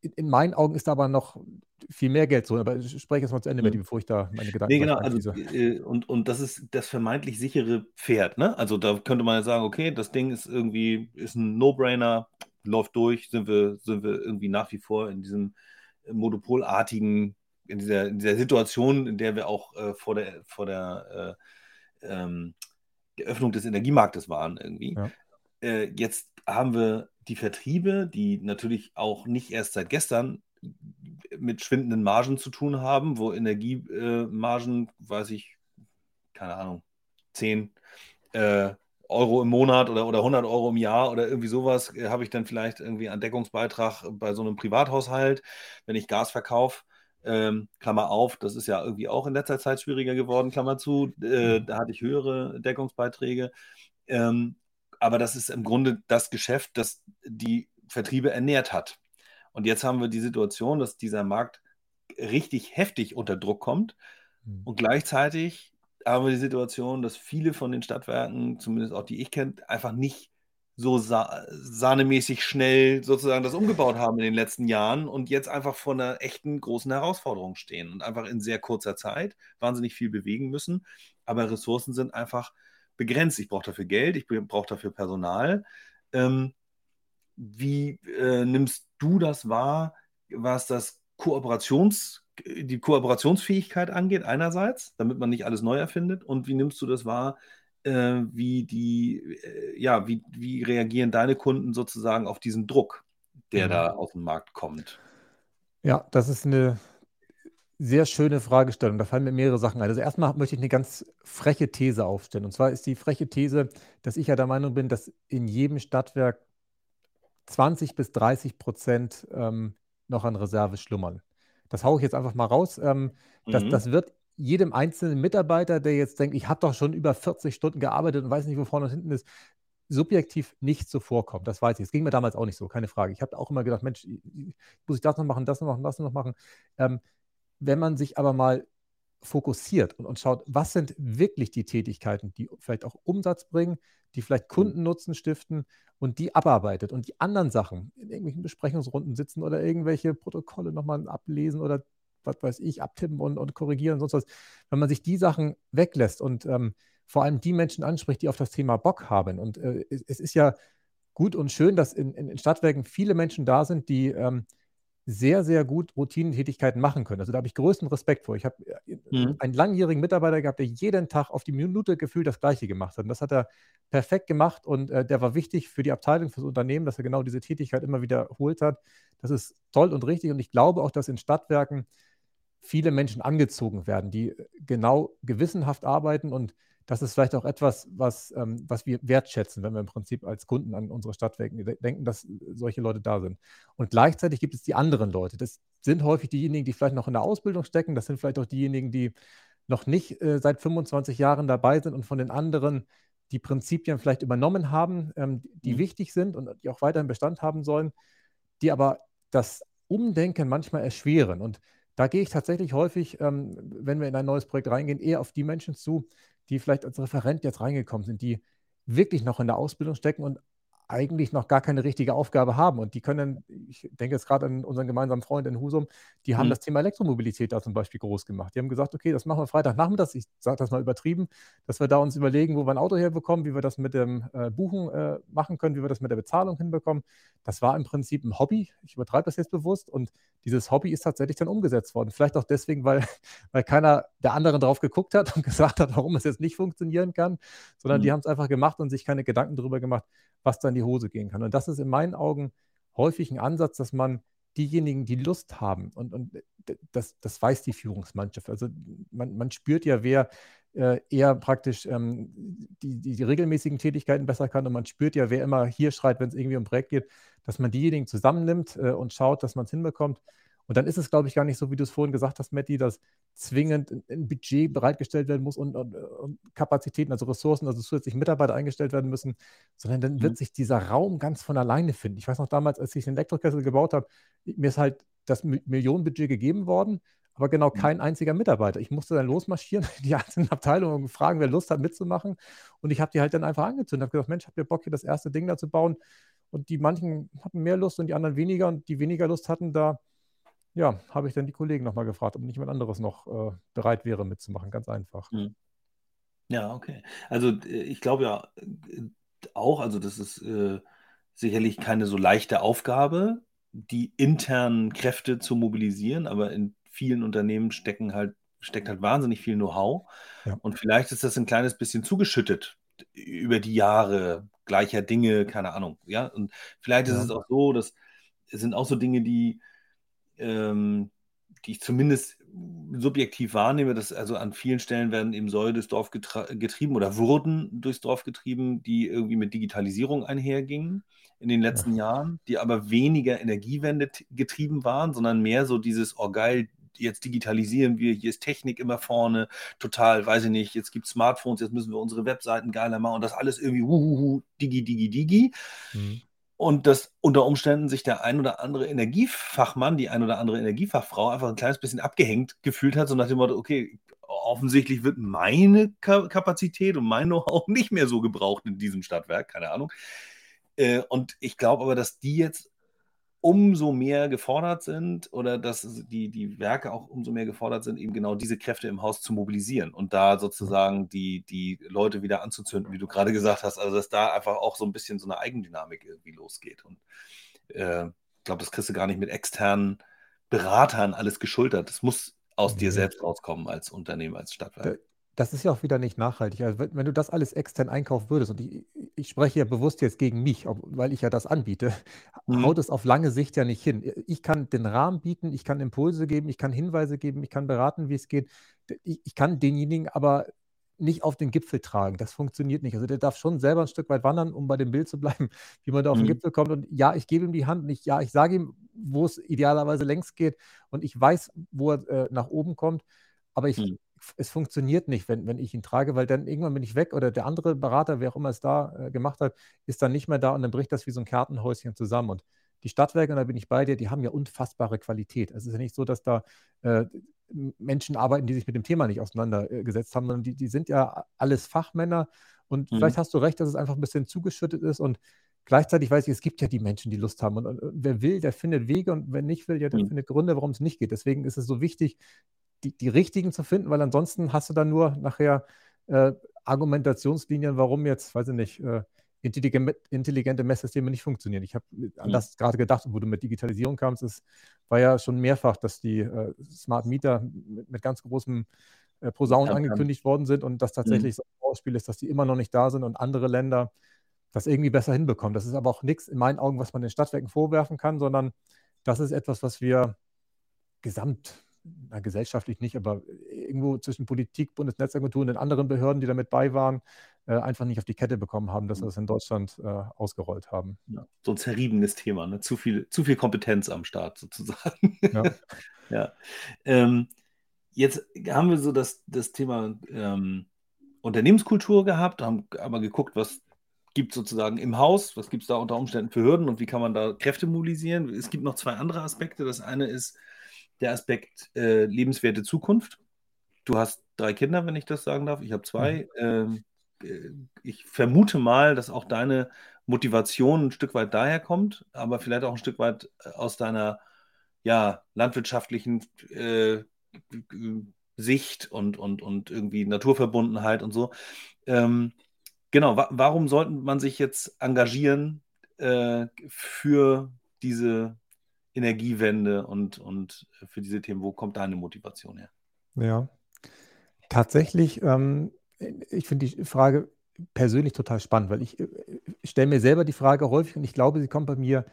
in meinen Augen ist da aber noch viel mehr Geld so. Aber ich spreche jetzt mal zu Ende, mhm. bevor ich da meine Gedanken Nee, genau. Also, äh, und, und das ist das vermeintlich sichere Pferd. Ne? Also da könnte man ja sagen, okay, das Ding ist irgendwie ist ein No-Brainer, läuft durch, sind wir, sind wir irgendwie nach wie vor in diesem monopolartigen, in dieser, in dieser Situation, in der wir auch äh, vor der, vor der äh, ähm, Öffnung des Energiemarktes waren irgendwie. Ja. Äh, jetzt haben wir die Vertriebe, die natürlich auch nicht erst seit gestern mit schwindenden Margen zu tun haben, wo Energiemargen, weiß ich, keine Ahnung, 10 äh, Euro im Monat oder, oder 100 Euro im Jahr oder irgendwie sowas, äh, habe ich dann vielleicht irgendwie einen Deckungsbeitrag bei so einem Privathaushalt, wenn ich Gas verkaufe. Ähm, Klammer auf, das ist ja irgendwie auch in letzter Zeit schwieriger geworden, Klammer zu. Äh, mhm. da hatte ich höhere Deckungsbeiträge. Ähm, aber das ist im Grunde das Geschäft, das die Vertriebe ernährt hat. Und jetzt haben wir die Situation, dass dieser Markt richtig heftig unter Druck kommt mhm. und gleichzeitig haben wir die Situation, dass viele von den Stadtwerken, zumindest auch die ich kenne, einfach nicht so sa sahnemäßig schnell sozusagen das umgebaut haben in den letzten Jahren und jetzt einfach vor einer echten großen Herausforderung stehen und einfach in sehr kurzer Zeit wahnsinnig viel bewegen müssen. Aber Ressourcen sind einfach begrenzt. Ich brauche dafür Geld, ich brauche dafür Personal. Ähm, wie äh, nimmst du das wahr, was das Kooperations, die Kooperationsfähigkeit angeht, einerseits, damit man nicht alles neu erfindet? Und wie nimmst du das wahr, äh, wie die, äh, ja, wie, wie reagieren deine Kunden sozusagen auf diesen Druck, der mhm. da auf den Markt kommt? Ja, das ist eine sehr schöne Fragestellung. Da fallen mir mehrere Sachen ein. Also erstmal möchte ich eine ganz freche These aufstellen. Und zwar ist die freche These, dass ich ja der Meinung bin, dass in jedem Stadtwerk 20 bis 30 Prozent ähm, noch an Reserve schlummern. Das haue ich jetzt einfach mal raus. Ähm, mhm. das, das wird jedem einzelnen Mitarbeiter, der jetzt denkt, ich habe doch schon über 40 Stunden gearbeitet und weiß nicht, wo vorne und hinten ist, subjektiv nicht so vorkommen. Das weiß ich. Es ging mir damals auch nicht so, keine Frage. Ich habe auch immer gedacht, Mensch, muss ich das noch machen, das noch machen, das noch machen. Ähm, wenn man sich aber mal fokussiert und, und schaut, was sind wirklich die Tätigkeiten, die vielleicht auch Umsatz bringen, die vielleicht mhm. Kundennutzen stiften und die abarbeitet und die anderen Sachen in irgendwelchen Besprechungsrunden sitzen oder irgendwelche Protokolle nochmal ablesen oder was weiß ich, abtippen und, und korrigieren und sonst was. Wenn man sich die Sachen weglässt und ähm, vor allem die Menschen anspricht, die auf das Thema Bock haben. Und äh, es, es, ist ja gut und schön, dass in, in Stadtwerken viele Menschen da sind, die ähm, sehr, sehr gut Routinentätigkeiten machen können. Also da habe ich größten Respekt vor. Ich habe äh, mhm. einen langjährigen Mitarbeiter gehabt, der jeden Tag auf die Minute gefühlt das Gleiche gemacht hat. Und das hat er perfekt gemacht und äh, der war wichtig für die Abteilung, für das Unternehmen, dass er genau diese Tätigkeit immer wiederholt hat. Das ist toll und richtig. Und ich glaube auch, dass in Stadtwerken viele Menschen angezogen werden, die genau gewissenhaft arbeiten und das ist vielleicht auch etwas, was, ähm, was wir wertschätzen, wenn wir im Prinzip als Kunden an unsere Stadtwerke denken, dass solche Leute da sind. Und gleichzeitig gibt es die anderen Leute. Das sind häufig diejenigen, die vielleicht noch in der Ausbildung stecken. Das sind vielleicht auch diejenigen, die noch nicht äh, seit 25 Jahren dabei sind und von den anderen die Prinzipien vielleicht übernommen haben, ähm, die mhm. wichtig sind und die auch weiterhin Bestand haben sollen, die aber das Umdenken manchmal erschweren. Und da gehe ich tatsächlich häufig, ähm, wenn wir in ein neues Projekt reingehen, eher auf die Menschen zu, die vielleicht als Referent jetzt reingekommen sind, die wirklich noch in der Ausbildung stecken und eigentlich noch gar keine richtige Aufgabe haben. Und die können, ich denke jetzt gerade an unseren gemeinsamen Freund in Husum, die haben mhm. das Thema Elektromobilität da zum Beispiel groß gemacht. Die haben gesagt, okay, das machen wir Freitagnachmittags, ich sage das mal übertrieben, dass wir da uns überlegen, wo wir ein Auto herbekommen, wie wir das mit dem äh, Buchen äh, machen können, wie wir das mit der Bezahlung hinbekommen. Das war im Prinzip ein Hobby. Ich übertreibe das jetzt bewusst. Und dieses Hobby ist tatsächlich dann umgesetzt worden. Vielleicht auch deswegen, weil, weil keiner der anderen drauf geguckt hat und gesagt hat, warum es jetzt nicht funktionieren kann, sondern mhm. die haben es einfach gemacht und sich keine Gedanken darüber gemacht, was dann die Hose gehen kann. Und das ist in meinen Augen häufig ein Ansatz, dass man diejenigen, die Lust haben, und, und das, das weiß die Führungsmannschaft. Also man, man spürt ja, wer äh, eher praktisch ähm, die, die, die, regelmäßigen Tätigkeiten besser kann und man spürt ja, wer immer hier schreit, wenn es irgendwie um ein Projekt geht, dass man diejenigen zusammennimmt äh, und schaut, dass man es hinbekommt. Und dann ist es, glaube ich, gar nicht so, wie du es vorhin gesagt hast, Matti, dass zwingend ein Budget bereitgestellt werden muss und, und, und Kapazitäten, also Ressourcen, also zusätzlich Mitarbeiter eingestellt werden müssen, sondern dann mhm. wird sich dieser Raum ganz von alleine finden. Ich weiß noch damals, als ich den Elektrokessel gebaut habe, mir ist halt das Millionenbudget gegeben worden, aber genau mhm. kein einziger Mitarbeiter. Ich musste dann losmarschieren, die einzelnen Abteilungen und fragen, wer Lust hat mitzumachen. Und ich habe die halt dann einfach angezündet, habe gesagt, Mensch, habt ihr Bock, hier das erste Ding da zu bauen? Und die manchen hatten mehr Lust und die anderen weniger. Und die weniger Lust hatten, da ja, habe ich dann die Kollegen nochmal gefragt, ob nicht jemand anderes noch äh, bereit wäre mitzumachen. Ganz einfach. Hm. Ja, okay. Also äh, ich glaube ja auch, also das ist äh, sicherlich keine so leichte Aufgabe, die internen Kräfte zu mobilisieren, aber in vielen Unternehmen stecken halt, steckt halt wahnsinnig viel Know-how. Ja. Und vielleicht ist das ein kleines bisschen zugeschüttet über die Jahre gleicher Dinge, keine Ahnung. Ja, und vielleicht ist ja. es auch so, dass es sind auch so Dinge, die ähm, die ich zumindest subjektiv wahrnehme, dass also an vielen Stellen werden eben Säule durchs Dorf getrieben oder wurden durchs Dorf getrieben, die irgendwie mit Digitalisierung einhergingen in den letzten ja. Jahren, die aber weniger Energiewende getrieben waren, sondern mehr so dieses, oh geil, jetzt digitalisieren wir, hier ist Technik immer vorne, total, weiß ich nicht, jetzt gibt es Smartphones, jetzt müssen wir unsere Webseiten geiler machen und das alles irgendwie wuhuhu, digi, digi, digi. Mhm. Und dass unter Umständen sich der ein oder andere Energiefachmann, die ein oder andere Energiefachfrau einfach ein kleines bisschen abgehängt gefühlt hat, so nach dem Motto, okay, offensichtlich wird meine Kapazität und mein Know-how nicht mehr so gebraucht in diesem Stadtwerk, keine Ahnung. Äh, und ich glaube aber, dass die jetzt umso mehr gefordert sind oder dass die, die Werke auch umso mehr gefordert sind, eben genau diese Kräfte im Haus zu mobilisieren und da sozusagen die, die Leute wieder anzuzünden, wie du gerade gesagt hast. Also, dass da einfach auch so ein bisschen so eine Eigendynamik irgendwie losgeht. Und äh, ich glaube, das kriegst du gar nicht mit externen Beratern alles geschultert. Das muss aus dir selbst rauskommen als Unternehmen, als Stadtwerk. Das ist ja auch wieder nicht nachhaltig. Also wenn, wenn du das alles extern einkaufen würdest, und ich, ich spreche ja bewusst jetzt gegen mich, weil ich ja das anbiete, mhm. haut es auf lange Sicht ja nicht hin. Ich kann den Rahmen bieten, ich kann Impulse geben, ich kann Hinweise geben, ich kann beraten, wie es geht. Ich, ich kann denjenigen aber nicht auf den Gipfel tragen. Das funktioniert nicht. Also der darf schon selber ein Stück weit wandern, um bei dem Bild zu bleiben, wie man da auf mhm. den Gipfel kommt. Und ja, ich gebe ihm die Hand und ich, ja, ich sage ihm, wo es idealerweise längs geht und ich weiß, wo er äh, nach oben kommt. Aber ich, mhm es funktioniert nicht, wenn, wenn ich ihn trage, weil dann irgendwann bin ich weg oder der andere Berater, wer auch immer es da äh, gemacht hat, ist dann nicht mehr da und dann bricht das wie so ein Kartenhäuschen zusammen. Und die Stadtwerke, und da bin ich bei dir, die haben ja unfassbare Qualität. Es ist ja nicht so, dass da äh, Menschen arbeiten, die sich mit dem Thema nicht auseinandergesetzt haben, sondern die, die sind ja alles Fachmänner. Und mhm. vielleicht hast du recht, dass es einfach ein bisschen zugeschüttet ist und gleichzeitig weiß ich, es gibt ja die Menschen, die Lust haben. Und, und, wer will, der findet Wege und wer nicht will, ja, der mhm. findet Gründe, warum es nicht geht. Deswegen ist es so wichtig, die, die richtigen zu finden, weil ansonsten hast du dann nur nachher äh, Argumentationslinien, warum jetzt, weiß ich nicht, äh, intelligente Messsysteme nicht funktionieren. Ich habe an mhm. das gerade gedacht, wo du mit Digitalisierung kamst, es war ja schon mehrfach, dass die äh, Smart Meter mit, mit ganz großem äh, Posaunen angekündigt worden sind und das tatsächlich mhm. so ein Ausspiel ist, dass die immer noch nicht da sind und andere Länder das irgendwie besser hinbekommen. Das ist aber auch nichts in meinen Augen, was man den Stadtwerken vorwerfen kann, sondern das ist etwas, was wir gesamt na, gesellschaftlich nicht, aber irgendwo zwischen Politik, Bundesnetzagentur und den anderen Behörden, die damit bei waren, äh, einfach nicht auf die Kette bekommen haben, dass wir das in Deutschland äh, ausgerollt haben. Ja, so ein zerriebenes Thema, ne? zu, viel, zu viel Kompetenz am Start sozusagen. Ja. ja. Ähm, jetzt haben wir so das, das Thema ähm, Unternehmenskultur gehabt, haben aber geguckt, was gibt es sozusagen im Haus, was gibt es da unter Umständen für Hürden und wie kann man da Kräfte mobilisieren. Es gibt noch zwei andere Aspekte. Das eine ist, der Aspekt äh, lebenswerte Zukunft. Du hast drei Kinder, wenn ich das sagen darf. Ich habe zwei. Mhm. Ähm, äh, ich vermute mal, dass auch deine Motivation ein Stück weit daher kommt, aber vielleicht auch ein Stück weit äh, aus deiner ja, landwirtschaftlichen äh, Sicht und, und, und irgendwie Naturverbundenheit und so. Ähm, genau, wa warum sollte man sich jetzt engagieren äh, für diese Energiewende und, und für diese Themen? Wo kommt deine Motivation her? Ja, tatsächlich, ähm, ich finde die Frage persönlich total spannend, weil ich, ich äh, stelle mir selber die Frage häufig und ich glaube, sie kommt bei mir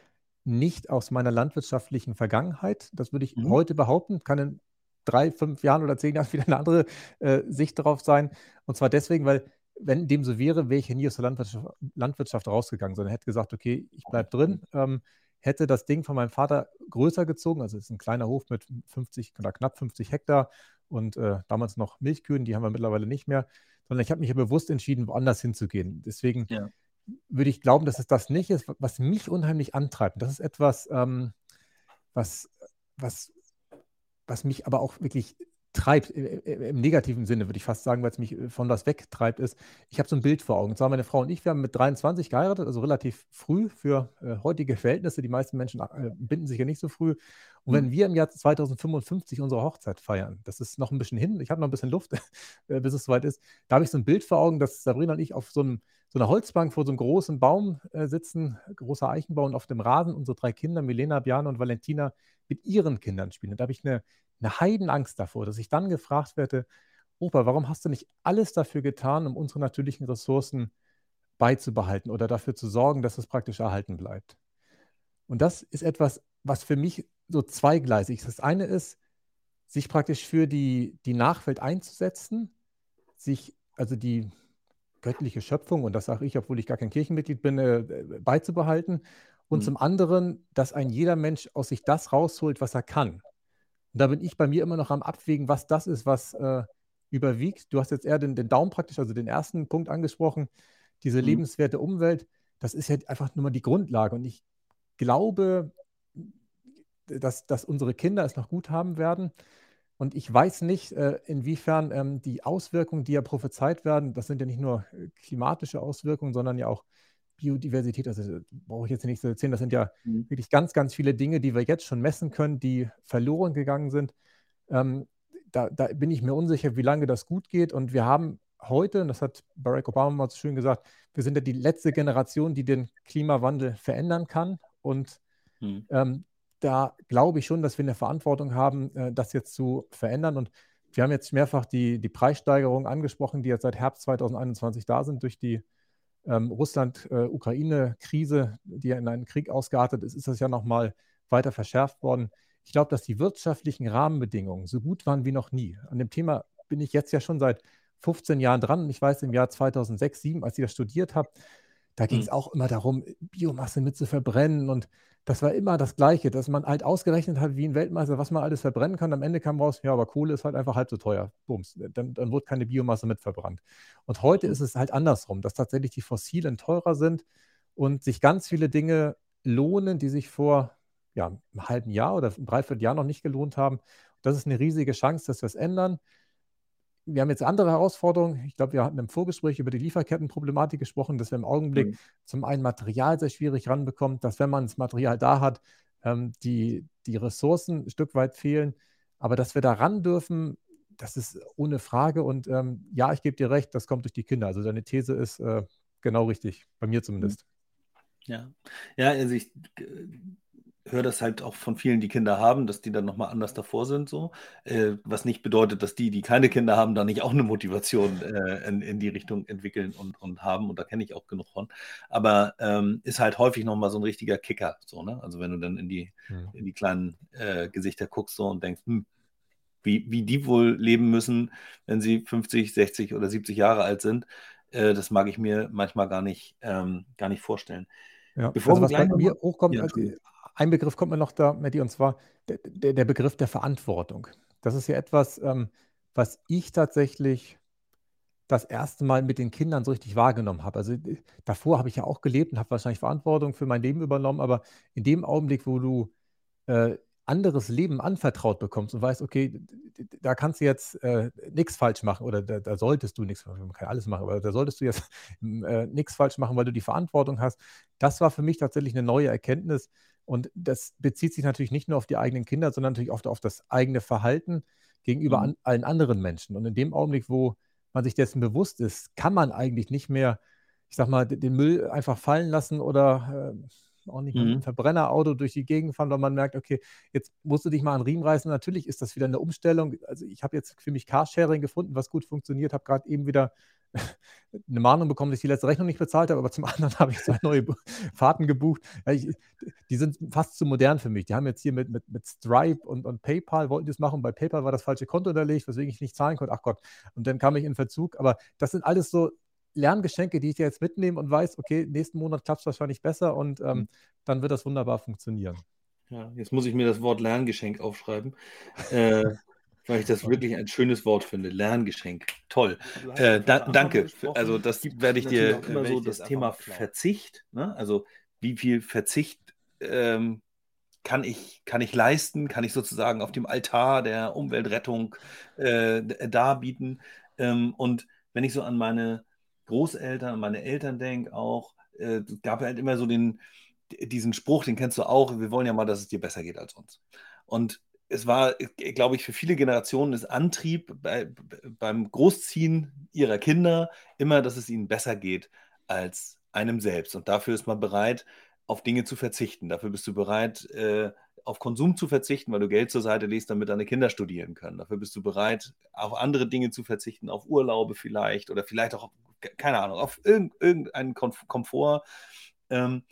nicht aus meiner landwirtschaftlichen Vergangenheit. Das würde ich mhm. heute behaupten, kann in drei, fünf Jahren oder zehn Jahren wieder eine andere äh, Sicht darauf sein. Und zwar deswegen, weil wenn dem so wäre, wäre ich nie aus der Landwirtschaft, Landwirtschaft rausgegangen, sondern hätte gesagt, okay, ich bleibe drin. Ähm, hätte das Ding von meinem Vater größer gezogen, also es ist ein kleiner Hof mit 50 oder knapp 50 Hektar und äh, damals noch Milchkühen, die haben wir mittlerweile nicht mehr, sondern ich habe mich ja bewusst entschieden, woanders hinzugehen. Deswegen ja. würde ich glauben, dass es das nicht ist, was mich unheimlich antreibt. Das ist etwas, ähm, was, was, was mich aber auch wirklich treibt, im negativen Sinne würde ich fast sagen, weil es mich äh, von was wegtreibt, ist, ich habe so ein Bild vor Augen. Und zwar meine Frau und ich, wir haben mit 23 geheiratet, also relativ früh für äh, heutige Verhältnisse. Die meisten Menschen äh, binden sich ja nicht so früh. Und mhm. wenn wir im Jahr 2055 unsere Hochzeit feiern, das ist noch ein bisschen hin, ich habe noch ein bisschen Luft, äh, bis es soweit ist, da habe ich so ein Bild vor Augen, dass Sabrina und ich auf so, einem, so einer Holzbank vor so einem großen Baum äh, sitzen, großer Eichenbau und auf dem Rasen unsere drei Kinder, Milena, Björn und Valentina, mit ihren Kindern spielen. Und da habe ich eine eine Heidenangst davor, dass ich dann gefragt werde, Opa, warum hast du nicht alles dafür getan, um unsere natürlichen Ressourcen beizubehalten oder dafür zu sorgen, dass es praktisch erhalten bleibt? Und das ist etwas, was für mich so zweigleisig ist. Das eine ist, sich praktisch für die, die Nachwelt einzusetzen, sich also die göttliche Schöpfung, und das sage ich, obwohl ich gar kein Kirchenmitglied bin, äh, beizubehalten. Und mhm. zum anderen, dass ein jeder Mensch aus sich das rausholt, was er kann. Und da bin ich bei mir immer noch am Abwägen, was das ist, was äh, überwiegt. Du hast jetzt eher den, den, Daumen praktisch, also den ersten Punkt angesprochen, diese mhm. lebenswerte Umwelt. Das ist ja einfach nur mal die Grundlage. Und ich glaube, dass, dass unsere Kinder es noch gut haben werden. Und ich weiß nicht, äh, inwiefern ähm, die Auswirkungen, die ja prophezeit werden, das sind ja nicht nur äh, klimatische Auswirkungen, sondern ja auch Biodiversität. Also brauche ich jetzt nicht zu erzählen, das sind ja mhm. wirklich ganz, ganz viele Dinge, die wir jetzt schon messen können, die verloren gegangen sind. Ähm, da, da, bin ich mir unsicher, wie lange das gut geht. Und wir haben heute, und das hat Barack Obama mal so schön gesagt, wir sind ja die letzte Generation, die den Klimawandel verändern kann. Und mhm. ähm, da glaube ich schon, dass wir eine Verantwortung haben, äh, das jetzt zu verändern. Und wir haben jetzt mehrfach die, die Preissteigerungen angesprochen, die jetzt seit Herbst 2021 da sind durch die ähm, Russland-Ukraine-Krise, die ja in einen Krieg ausgeartet ist, ist das ja nochmal weiter verschärft worden. Ich glaube, dass die wirtschaftlichen Rahmenbedingungen so gut waren wie noch nie. An dem Thema bin ich jetzt ja schon seit 15 Jahren dran. Ich weiß, im Jahr 2006, 2007, als ich das studiert habe, da ging es mhm. auch immer darum, Biomasse mit zu verbrennen. Und das war immer das Gleiche, dass man halt ausgerechnet hat, wie ein Weltmeister, was man alles verbrennen kann. Am Ende kam raus, ja, aber Kohle ist halt einfach halb so teuer. Bums, dann, dann wurde keine Biomasse mit verbrannt. Und heute mhm. ist es halt andersrum, dass tatsächlich die Fossilen teurer sind und sich ganz viele Dinge lohnen, die sich vor ja, einem halben Jahr oder einem Dreivierteljahr noch nicht gelohnt haben. Das ist eine riesige Chance, dass wir es ändern wir haben jetzt andere Herausforderungen. Ich glaube, wir hatten im Vorgespräch über die Lieferkettenproblematik gesprochen, dass wir im Augenblick mhm. zum einen Material sehr schwierig ranbekommen, dass wenn man das Material da hat, ähm, die, die Ressourcen ein Stück weit fehlen. Aber dass wir da ran dürfen, das ist ohne Frage. Und ähm, ja, ich gebe dir recht, das kommt durch die Kinder. Also deine These ist äh, genau richtig, bei mir zumindest. Ja, ja, also ich höre das halt auch von vielen, die Kinder haben, dass die dann nochmal anders davor sind, so. Äh, was nicht bedeutet, dass die, die keine Kinder haben, da nicht auch eine Motivation äh, in, in die Richtung entwickeln und, und haben. Und da kenne ich auch genug von. Aber ähm, ist halt häufig nochmal so ein richtiger Kicker, so, ne? Also wenn du dann in die, mhm. in die kleinen äh, Gesichter guckst so und denkst, hm, wie, wie die wohl leben müssen, wenn sie 50, 60 oder 70 Jahre alt sind, äh, das mag ich mir manchmal gar nicht, ähm, gar nicht vorstellen. Ja, Bevor also was bei mir hochkommt, ja, also ein Begriff kommt mir noch da, Matti, und zwar der, der, der Begriff der Verantwortung. Das ist ja etwas, ähm, was ich tatsächlich das erste Mal mit den Kindern so richtig wahrgenommen habe. Also davor habe ich ja auch gelebt und habe wahrscheinlich Verantwortung für mein Leben übernommen, aber in dem Augenblick, wo du äh, anderes Leben anvertraut bekommst und weißt, okay, da kannst du jetzt äh, nichts falsch machen oder da, da solltest du nichts, man kann alles machen, aber da solltest du jetzt äh, nichts falsch machen, weil du die Verantwortung hast. Das war für mich tatsächlich eine neue Erkenntnis, und das bezieht sich natürlich nicht nur auf die eigenen Kinder, sondern natürlich oft auf das eigene Verhalten gegenüber mhm. an, allen anderen Menschen. Und in dem Augenblick, wo man sich dessen bewusst ist, kann man eigentlich nicht mehr, ich sag mal, den Müll einfach fallen lassen oder äh, auch nicht mit einem mhm. Verbrennerauto durch die Gegend fahren, weil man merkt, okay, jetzt musst du dich mal an Riemen reißen. Natürlich ist das wieder eine Umstellung. Also ich habe jetzt für mich Carsharing gefunden, was gut funktioniert, habe gerade eben wieder eine Mahnung bekommen, dass ich die letzte Rechnung nicht bezahlt habe, aber zum anderen habe ich zwei neue Fahrten gebucht. Ja, ich, die sind fast zu modern für mich. Die haben jetzt hier mit, mit, mit Stripe und, und PayPal, wollten die das machen. Bei PayPal war das falsche Konto unterlegt, weswegen ich nicht zahlen konnte. Ach Gott. Und dann kam ich in Verzug. Aber das sind alles so Lerngeschenke, die ich jetzt mitnehme und weiß, okay, nächsten Monat klappt es wahrscheinlich besser und ähm, mhm. dann wird das wunderbar funktionieren. Ja, jetzt muss ich mir das Wort Lerngeschenk aufschreiben. äh, weil ich das wirklich ein schönes Wort finde. Lerngeschenk. Toll. Äh, da, danke. Also das werde ich dir immer so das Thema Verzicht. Ne? Also wie viel Verzicht ähm, kann ich, kann ich leisten? Kann ich sozusagen auf dem Altar der Umweltrettung äh, darbieten? Ähm, und wenn ich so an meine Großeltern, an meine Eltern denke, auch äh, gab halt immer so den, diesen Spruch, den kennst du auch, wir wollen ja mal, dass es dir besser geht als uns. Und es war, glaube ich, für viele Generationen das Antrieb bei, beim Großziehen ihrer Kinder immer, dass es ihnen besser geht als einem selbst. Und dafür ist man bereit, auf Dinge zu verzichten. Dafür bist du bereit, äh, auf Konsum zu verzichten, weil du Geld zur Seite legst, damit deine Kinder studieren können. Dafür bist du bereit, auf andere Dinge zu verzichten, auf Urlaube vielleicht oder vielleicht auch, keine Ahnung, auf irgendeinen Komfort. Ähm,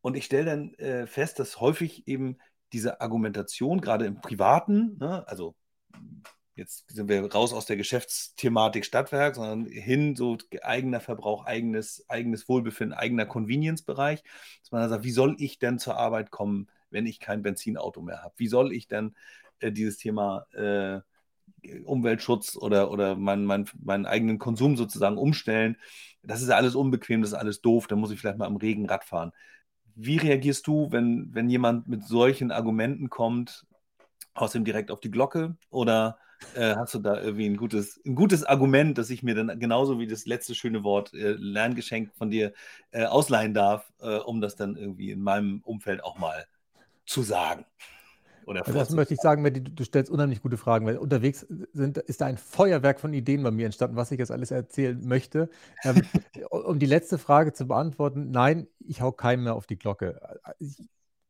und ich stelle dann äh, fest, dass häufig eben diese Argumentation, gerade im Privaten, ne, also jetzt sind wir raus aus der Geschäftsthematik Stadtwerk, sondern hin so eigener Verbrauch, eigenes, eigenes Wohlbefinden, eigener Convenience-Bereich, dass man dann sagt, wie soll ich denn zur Arbeit kommen, wenn ich kein Benzinauto mehr habe? Wie soll ich denn äh, dieses Thema äh, Umweltschutz oder, oder mein, mein, meinen eigenen Konsum sozusagen umstellen? Das ist alles unbequem, das ist alles doof, da muss ich vielleicht mal am Regen Rad fahren. Wie reagierst du, wenn, wenn jemand mit solchen Argumenten kommt ihm direkt auf die Glocke oder äh, hast du da irgendwie ein gutes, ein gutes Argument, dass ich mir dann genauso wie das letzte schöne Wort äh, Lerngeschenk von dir äh, ausleihen darf, äh, um das dann irgendwie in meinem Umfeld auch mal zu sagen? Oder also das möchte ich sagen, du, du stellst unheimlich gute Fragen, weil unterwegs sind, ist da ein Feuerwerk von Ideen bei mir entstanden, was ich jetzt alles erzählen möchte. Ähm, um die letzte Frage zu beantworten, nein, ich hau keinem mehr auf die Glocke. Ich,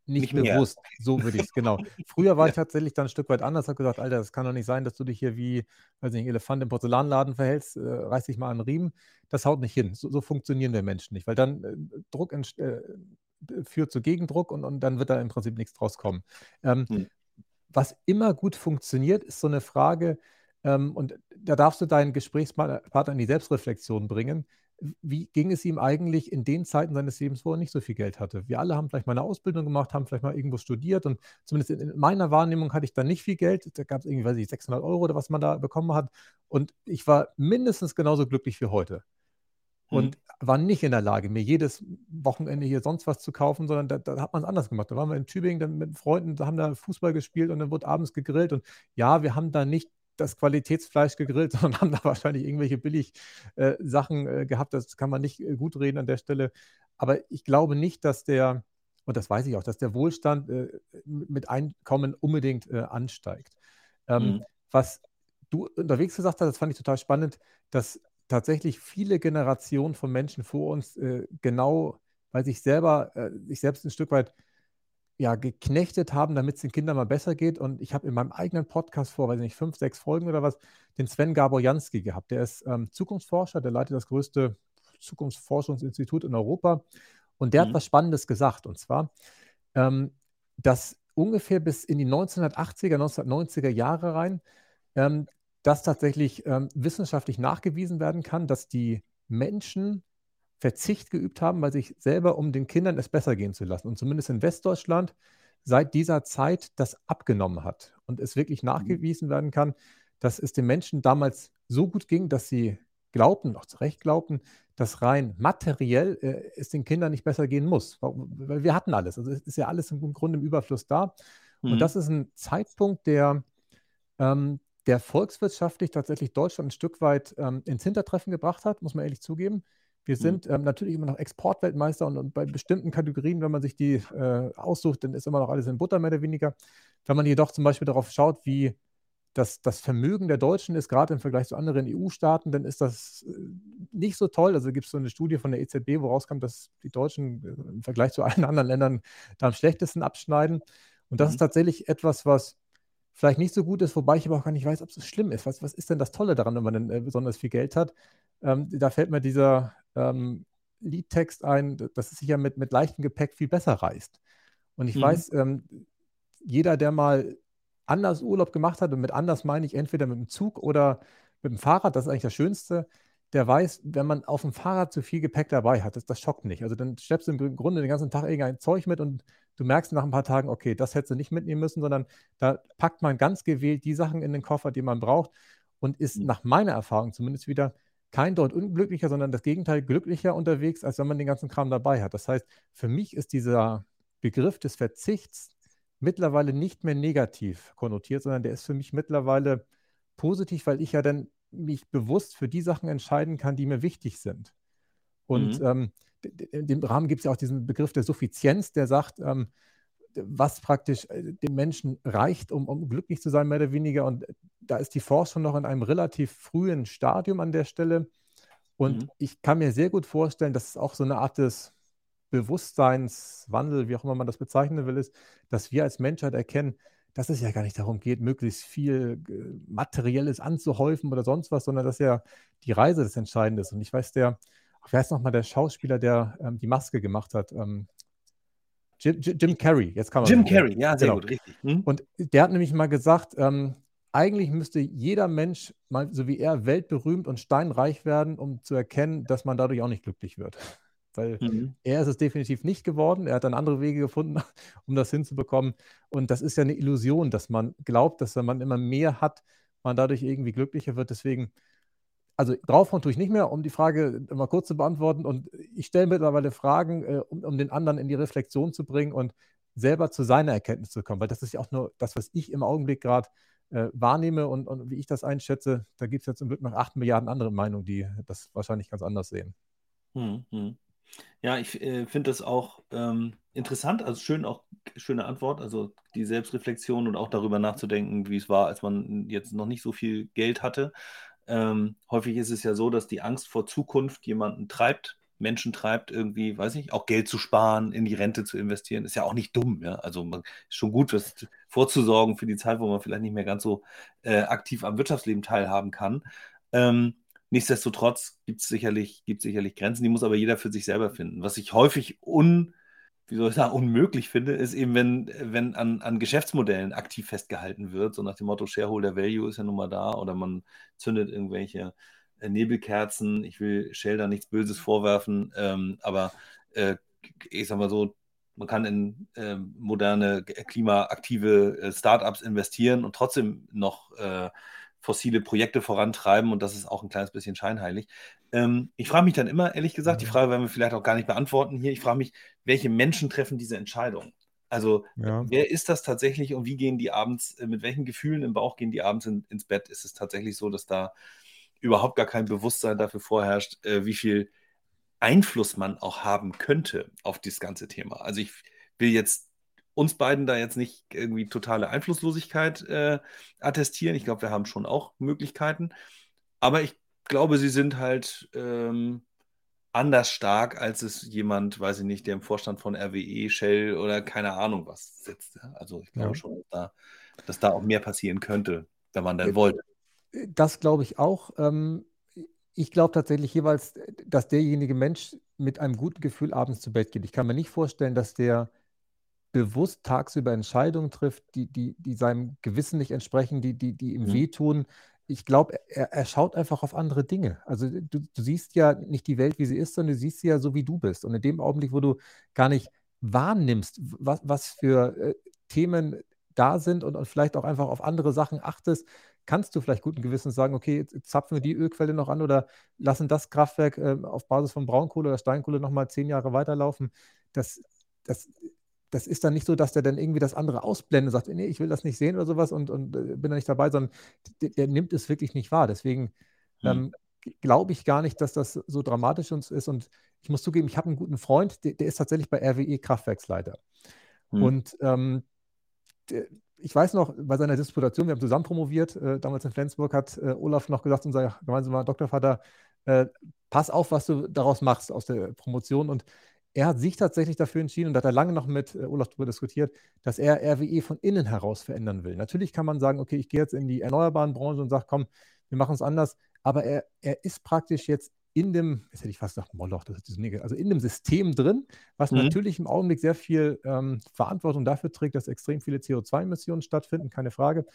nicht, nicht bewusst, so würde ich es, genau. Früher war ich tatsächlich dann ein Stück weit anders, habe gesagt, Alter, das kann doch nicht sein, dass du dich hier wie, weiß nicht, Elefant im Porzellanladen verhältst, äh, reiß dich mal an den Riemen. Das haut nicht hin. So, so funktionieren wir Menschen nicht, weil dann äh, Druck äh, führt zu Gegendruck und, und dann wird da im Prinzip nichts draus kommen. Ähm, hm. Was immer gut funktioniert, ist so eine Frage, ähm, und da darfst du deinen Gesprächspartner in die Selbstreflexion bringen wie ging es ihm eigentlich in den Zeiten seines Lebens, wo er nicht so viel Geld hatte? Wir alle haben vielleicht mal eine Ausbildung gemacht, haben vielleicht mal irgendwo studiert und zumindest in meiner Wahrnehmung hatte ich da nicht viel Geld. Da gab es irgendwie, weiß ich, 600 Euro oder was man da bekommen hat. Und ich war mindestens genauso glücklich wie heute. Und mhm. war nicht in der Lage, mir jedes Wochenende hier sonst was zu kaufen, sondern da, da hat man es anders gemacht. Da waren wir in Tübingen dann mit Freunden, da haben da Fußball gespielt und dann wurde abends gegrillt. Und ja, wir haben da nicht das Qualitätsfleisch gegrillt, sondern haben da wahrscheinlich irgendwelche Billig-Sachen äh, äh, gehabt. Das kann man nicht äh, gut reden an der Stelle. Aber ich glaube nicht, dass der, und das weiß ich auch, dass der Wohlstand äh, mit Einkommen unbedingt äh, ansteigt. Ähm, mhm. Was du unterwegs gesagt hast, das fand ich total spannend, dass tatsächlich viele Generationen von Menschen vor uns äh, genau weil sich selber, sich selbst ein Stück weit ja, geknechtet haben, damit es den Kindern mal besser geht. Und ich habe in meinem eigenen Podcast vor, weiß ich nicht, fünf, sechs Folgen oder was, den Sven Gaborjanski gehabt. Der ist ähm, Zukunftsforscher, der leitet das größte Zukunftsforschungsinstitut in Europa. Und der mhm. hat was Spannendes gesagt. Und zwar, ähm, dass ungefähr bis in die 1980er, 1990er Jahre rein, ähm, dass tatsächlich ähm, wissenschaftlich nachgewiesen werden kann, dass die Menschen Verzicht geübt haben, weil sich selber um den Kindern es besser gehen zu lassen. Und zumindest in Westdeutschland seit dieser Zeit das abgenommen hat und es wirklich mhm. nachgewiesen werden kann, dass es den Menschen damals so gut ging, dass sie glaubten, auch zu Recht glaubten, dass rein materiell äh, es den Kindern nicht besser gehen muss. Weil wir hatten alles. Also es ist ja alles im Grunde im Überfluss da. Mhm. Und das ist ein Zeitpunkt, der, ähm, der volkswirtschaftlich tatsächlich Deutschland ein Stück weit ähm, ins Hintertreffen gebracht hat, muss man ehrlich zugeben. Wir mhm. sind ähm, natürlich immer noch Exportweltmeister und, und, bei bestimmten Kategorien, wenn man sich die äh, aussucht, dann ist immer noch alles in Butter mehr oder weniger. Wenn man jedoch zum Beispiel darauf schaut, wie das, das Vermögen der Deutschen ist, gerade im Vergleich zu anderen EU-Staaten, dann ist das äh, nicht so toll. Also gibt es so eine Studie von der EZB, wo rauskam, dass die Deutschen äh, im Vergleich zu allen anderen Ländern da am schlechtesten abschneiden. Und das mhm. ist tatsächlich etwas, was vielleicht nicht so gut ist, wobei ich aber auch gar nicht weiß, ob es schlimm ist. Was, was ist denn das Tolle daran, wenn man denn äh, besonders viel Geld hat? Ähm, da fällt mir dieser ähm, Liedtext ein, dass es sich ja mit, mit leichtem Gepäck viel besser reißt. Und ich mhm. weiß, ähm, jeder, der mal anders Urlaub gemacht hat, und mit anders meine ich entweder mit dem Zug oder mit dem Fahrrad, das ist eigentlich das Schönste, der weiß, wenn man auf dem Fahrrad zu viel Gepäck dabei hat, das, das schockt nicht. Also dann schleppst du im Grunde den ganzen Tag irgendein Zeug mit und du merkst nach ein paar Tagen, okay, das hättest du nicht mitnehmen müssen, sondern da packt man ganz gewählt die Sachen in den Koffer, die man braucht und ist mhm. nach meiner Erfahrung zumindest wieder kein dort unglücklicher, sondern das Gegenteil glücklicher unterwegs, als wenn man den ganzen Kram dabei hat. Das heißt, für mich ist dieser Begriff des Verzichts mittlerweile nicht mehr negativ konnotiert, sondern der ist für mich mittlerweile positiv, weil ich ja dann mich bewusst für die Sachen entscheiden kann, die mir wichtig sind. Und mhm. ähm, in dem Rahmen gibt es ja auch diesen Begriff der Suffizienz, der sagt, ähm, was praktisch äh, dem Menschen reicht, um, um, glücklich zu sein, mehr oder weniger. Und da ist die Forschung noch in einem relativ frühen Stadium an der Stelle. Und mhm. ich kann mir sehr gut vorstellen, dass es auch so eine Art des Bewusstseinswandel, wie auch immer man das bezeichnen will, ist, dass wir als Menschheit erkennen, dass es ja gar nicht darum geht, möglichst viel äh, Materielles anzuhäufen oder sonst was, sondern dass ja die Reise das Entscheidende ist. Und ich weiß, der, wer ist nochmal der Schauspieler, der ähm, die Maske gemacht hat? Ähm, Jim, Jim, Carrey, jetzt kann man. Jim Carrey, ja, sehr genau. gut, richtig. Hm? Und der hat nämlich mal gesagt, ähm, eigentlich müsste jeder Mensch mal so wie er weltberühmt und steinreich werden, um zu erkennen, dass man dadurch auch nicht glücklich wird. Weil mhm. er ist es definitiv nicht geworden. Er hat dann andere Wege gefunden, um das hinzubekommen. Und das ist ja eine Illusion, dass man glaubt, dass wenn man immer mehr hat, man dadurch irgendwie glücklicher wird. Deswegen also draufhauen tue ich nicht mehr, um die Frage mal kurz zu beantworten. Und ich stelle mittlerweile Fragen, äh, um, um, den anderen in die Reflexion zu bringen. Und selber zu seiner Erkenntnis zu kommen, weil das ist ja auch nur das, was ich im Augenblick gerade äh, wahrnehme und, und, wie ich das einschätze. Da gibt es ja zum Glück noch acht Milliarden andere Meinungen, die das wahrscheinlich ganz anders sehen. Hm, hm. Ja, ich äh, finde das auch ähm, interessant, also schön auch schöne Antwort, also die Selbstreflexion und auch darüber nachzudenken, wie es war, als man jetzt noch nicht so viel Geld hatte. Ähm, häufig ist es ja so, dass die Angst vor Zukunft jemanden treibt, Menschen treibt, irgendwie, weiß ich, auch Geld zu sparen, in die Rente zu investieren, ist ja auch nicht dumm. Ja? Also man, ist schon gut, das vorzusorgen für die Zeit, wo man vielleicht nicht mehr ganz so äh, aktiv am Wirtschaftsleben teilhaben kann. Ähm, nichtsdestotrotz gibt es sicherlich, gibt's sicherlich Grenzen, die muss aber jeder für sich selber finden. Was ich häufig un wie soll ich sagen, unmöglich finde, ist eben, wenn, wenn an, an Geschäftsmodellen aktiv festgehalten wird, so nach dem Motto Shareholder Value ist ja nun mal da oder man zündet irgendwelche äh, Nebelkerzen. Ich will Shell da nichts Böses vorwerfen, ähm, aber äh, ich sag mal so, man kann in äh, moderne, klimaaktive äh, Startups investieren und trotzdem noch äh, fossile Projekte vorantreiben und das ist auch ein kleines bisschen scheinheilig. Ähm, ich frage mich dann immer, ehrlich gesagt, die Frage werden wir vielleicht auch gar nicht beantworten hier. Ich frage mich, welche Menschen treffen diese Entscheidung? Also, ja. wer ist das tatsächlich und wie gehen die abends, äh, mit welchen Gefühlen im Bauch gehen die abends in, ins Bett? Ist es tatsächlich so, dass da überhaupt gar kein Bewusstsein dafür vorherrscht, äh, wie viel Einfluss man auch haben könnte auf das ganze Thema? Also, ich will jetzt uns beiden da jetzt nicht irgendwie totale Einflusslosigkeit äh, attestieren. Ich glaube, wir haben schon auch Möglichkeiten. Aber ich glaube, sie sind halt ähm, anders stark, als es jemand, weiß ich nicht, der im Vorstand von RWE, Shell oder keine Ahnung was sitzt. Also ich glaube ja. schon, dass da, dass da, auch mehr passieren könnte, wenn man dann äh, wollte. Das glaube ich auch. Ähm, ich glaube tatsächlich jeweils, dass derjenige Mensch mit einem guten Gefühl abends zu Bett geht. Ich kann mir nicht vorstellen, dass der bewusst tagsüber Entscheidungen trifft, die, die, die seinem Gewissen nicht entsprechen, die, die, die ihm mhm. wehtun. Ich glaube, er, er schaut einfach auf andere Dinge. Also du, du siehst ja nicht die Welt, wie sie ist, sondern du siehst sie ja so, wie du bist. Und in dem Augenblick, wo du gar nicht wahrnimmst, was, was für äh, Themen da sind und, und vielleicht auch einfach auf andere Sachen achtest, kannst du vielleicht guten Gewissens sagen, okay, jetzt zapfen wir die Ölquelle noch an oder lassen das Kraftwerk äh, auf Basis von Braunkohle oder Steinkohle nochmal zehn Jahre weiterlaufen. Das, das das ist dann nicht so, dass der dann irgendwie das andere ausblendet und sagt, nee, ich will das nicht sehen oder sowas und, und äh, bin da nicht dabei, sondern der, der, nimmt es wirklich nicht wahr. Deswegen hm. ähm, glaube ich gar nicht, dass das so dramatisch uns ist. Und ich muss zugeben, ich habe einen guten Freund, der, der, ist tatsächlich bei RWE Kraftwerksleiter. Hm. Und ähm, der, ich weiß noch, bei seiner Disputation, wir haben zusammen promoviert, äh, damals in Flensburg, hat äh, Olaf noch gesagt, unser gemeinsamer Doktorvater, äh, pass auf, was du daraus machst aus der Promotion. Und er hat sich tatsächlich dafür entschieden und da hat er lange noch mit äh, Olaf darüber diskutiert, dass er RWE von innen heraus verändern will. Natürlich kann man sagen, okay, ich gehe jetzt in die erneuerbaren Branche und sage, komm, wir machen es anders. Aber er, er ist praktisch jetzt in dem, jetzt hätte ich fast gesagt, Moloch, das ist Negativ, also in dem System drin, was mhm. natürlich im Augenblick sehr viel ähm, Verantwortung dafür trägt, dass extrem viele CO2-Emissionen stattfinden, keine Frage.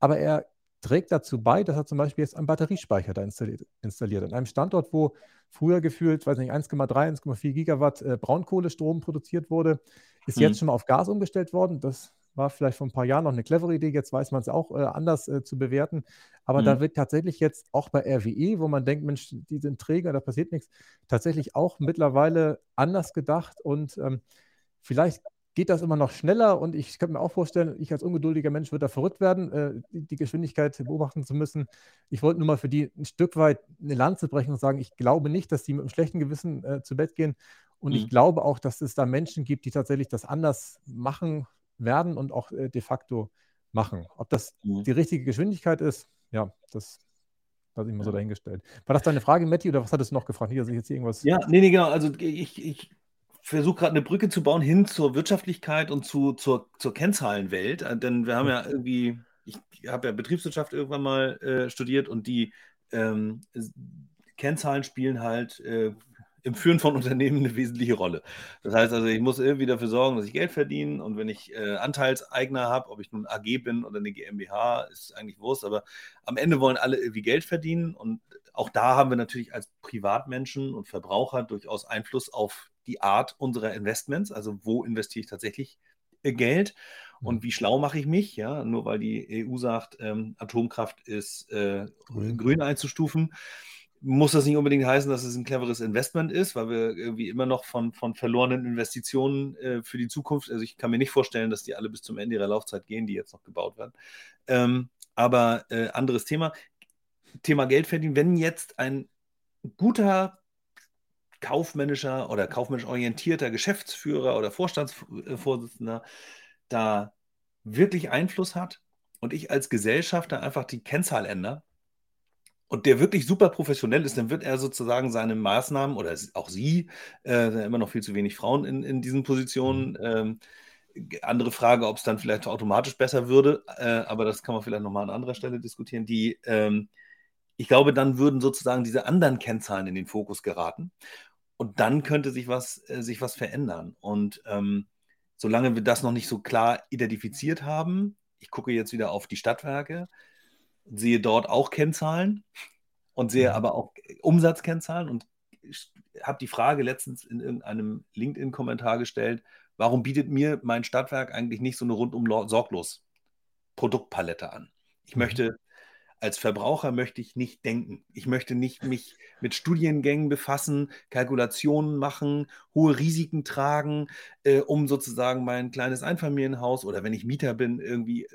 Aber er trägt dazu bei, dass er zum Beispiel jetzt einen Batteriespeicher da installiert, installiert. An einem Standort, wo früher gefühlt, weiß nicht, 1,3, 1,4 Gigawatt äh, Braunkohlestrom produziert wurde, ist hm. jetzt schon mal auf Gas umgestellt worden. Das war vielleicht vor ein paar Jahren noch eine clevere Idee. Jetzt weiß man es auch äh, anders äh, zu bewerten. Aber hm. da wird tatsächlich jetzt auch bei RWE, wo man denkt, Mensch, die sind Träger, da passiert nichts, tatsächlich auch mittlerweile anders gedacht und ähm, vielleicht geht das immer noch schneller und ich könnte mir auch vorstellen, ich als ungeduldiger Mensch würde da verrückt werden, äh, die Geschwindigkeit beobachten zu müssen. Ich wollte nur mal für die ein Stück weit eine Lanze brechen und sagen, ich glaube nicht, dass die mit einem schlechten Gewissen äh, zu Bett gehen und mhm. ich glaube auch, dass es da Menschen gibt, die tatsächlich das anders machen werden und auch äh, de facto machen. Ob das mhm. die richtige Geschwindigkeit ist, ja, das lasse ich mal so dahingestellt. War das deine Frage, Matti, oder was hattest du noch gefragt? Hier, also jetzt irgendwas. Ja, nee, nee, genau. Also ich, ich versuche gerade eine Brücke zu bauen hin zur Wirtschaftlichkeit und zu, zur, zur Kennzahlenwelt. Äh, denn wir haben ja irgendwie, ich habe ja Betriebswirtschaft irgendwann mal äh, studiert und die ähm, Kennzahlen spielen halt äh, im Führen von Unternehmen eine wesentliche Rolle. Das heißt also, ich muss irgendwie dafür sorgen, dass ich Geld verdiene und wenn ich äh, Anteilseigner habe, ob ich nun AG bin oder eine GmbH, ist eigentlich Wurst, aber am Ende wollen alle irgendwie Geld verdienen und auch da haben wir natürlich als Privatmenschen und Verbraucher durchaus Einfluss auf die Art unserer Investments, also wo investiere ich tatsächlich äh, Geld und mhm. wie schlau mache ich mich, ja, nur weil die EU sagt, ähm, Atomkraft ist äh, grün. grün einzustufen muss das nicht unbedingt heißen, dass es ein cleveres Investment ist, weil wir irgendwie immer noch von, von verlorenen Investitionen äh, für die Zukunft, also ich kann mir nicht vorstellen, dass die alle bis zum Ende ihrer Laufzeit gehen, die jetzt noch gebaut werden. Ähm, aber äh, anderes Thema. Thema Geld verdienen. Wenn jetzt ein guter kaufmännischer oder kaufmännisch orientierter Geschäftsführer oder Vorstandsvorsitzender da wirklich Einfluss hat und ich als Gesellschafter einfach die Kennzahl ändere, und der wirklich super professionell ist, dann wird er sozusagen seine Maßnahmen oder auch sie, äh, immer noch viel zu wenig Frauen in, in diesen Positionen. Mhm. Ähm, andere Frage, ob es dann vielleicht automatisch besser würde, äh, aber das kann man vielleicht nochmal an anderer Stelle diskutieren. Die, ähm, ich glaube, dann würden sozusagen diese anderen Kennzahlen in den Fokus geraten und dann könnte sich was, äh, sich was verändern. Und ähm, solange wir das noch nicht so klar identifiziert haben, ich gucke jetzt wieder auf die Stadtwerke, sehe dort auch Kennzahlen und sehe mhm. aber auch Umsatzkennzahlen und habe die Frage letztens in irgendeinem LinkedIn-Kommentar gestellt, warum bietet mir mein Stadtwerk eigentlich nicht so eine rundum sorglos Produktpalette an? Ich mhm. möchte als Verbraucher möchte ich nicht denken. Ich möchte nicht mich mit Studiengängen befassen, Kalkulationen machen, hohe Risiken tragen, äh, um sozusagen mein kleines Einfamilienhaus oder wenn ich Mieter bin, irgendwie äh,